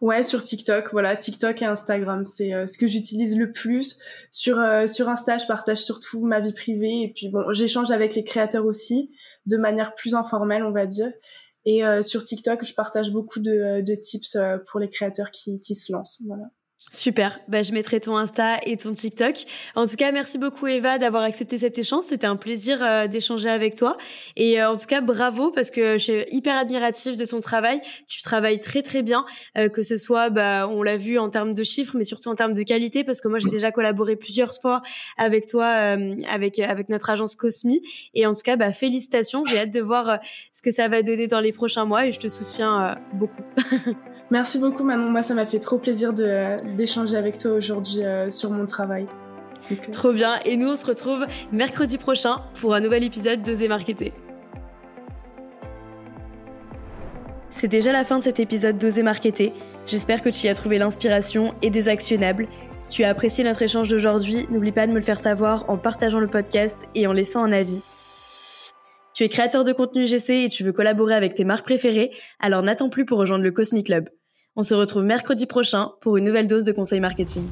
Ouais, sur TikTok, voilà, TikTok et Instagram, c'est euh, ce que j'utilise le plus. Sur euh, sur Insta, je partage surtout ma vie privée et puis bon, j'échange avec les créateurs aussi de manière plus informelle, on va dire. Et euh, sur TikTok, je partage beaucoup de, de tips pour les créateurs qui, qui se lancent. Voilà. Super, bah, je mettrai ton Insta et ton TikTok. En tout cas, merci beaucoup Eva d'avoir accepté cet échange. C'était un plaisir euh, d'échanger avec toi. Et euh, en tout cas, bravo parce que je suis hyper admirative de ton travail. Tu travailles très très bien, euh, que ce soit, bah, on l'a vu en termes de chiffres, mais surtout en termes de qualité, parce que moi j'ai déjà collaboré plusieurs fois avec toi, avec avec notre agence Cosmi. Et en tout cas, bah, félicitations. J'ai hâte de voir ce que ça va donner dans les prochains mois et je te soutiens beaucoup. <laughs> Merci beaucoup Manon, moi ça m'a fait trop plaisir d'échanger avec toi aujourd'hui euh, sur mon travail. Euh, trop bien, et nous on se retrouve mercredi prochain pour un nouvel épisode de Zé Marketé. C'est déjà la fin de cet épisode d'Oser Marketer. J'espère que tu y as trouvé l'inspiration et des actionnables. Si tu as apprécié notre échange d'aujourd'hui, n'oublie pas de me le faire savoir en partageant le podcast et en laissant un avis. Tu es créateur de contenu GC et tu veux collaborer avec tes marques préférées, alors n'attends plus pour rejoindre le Cosmic Club. On se retrouve mercredi prochain pour une nouvelle dose de conseils marketing.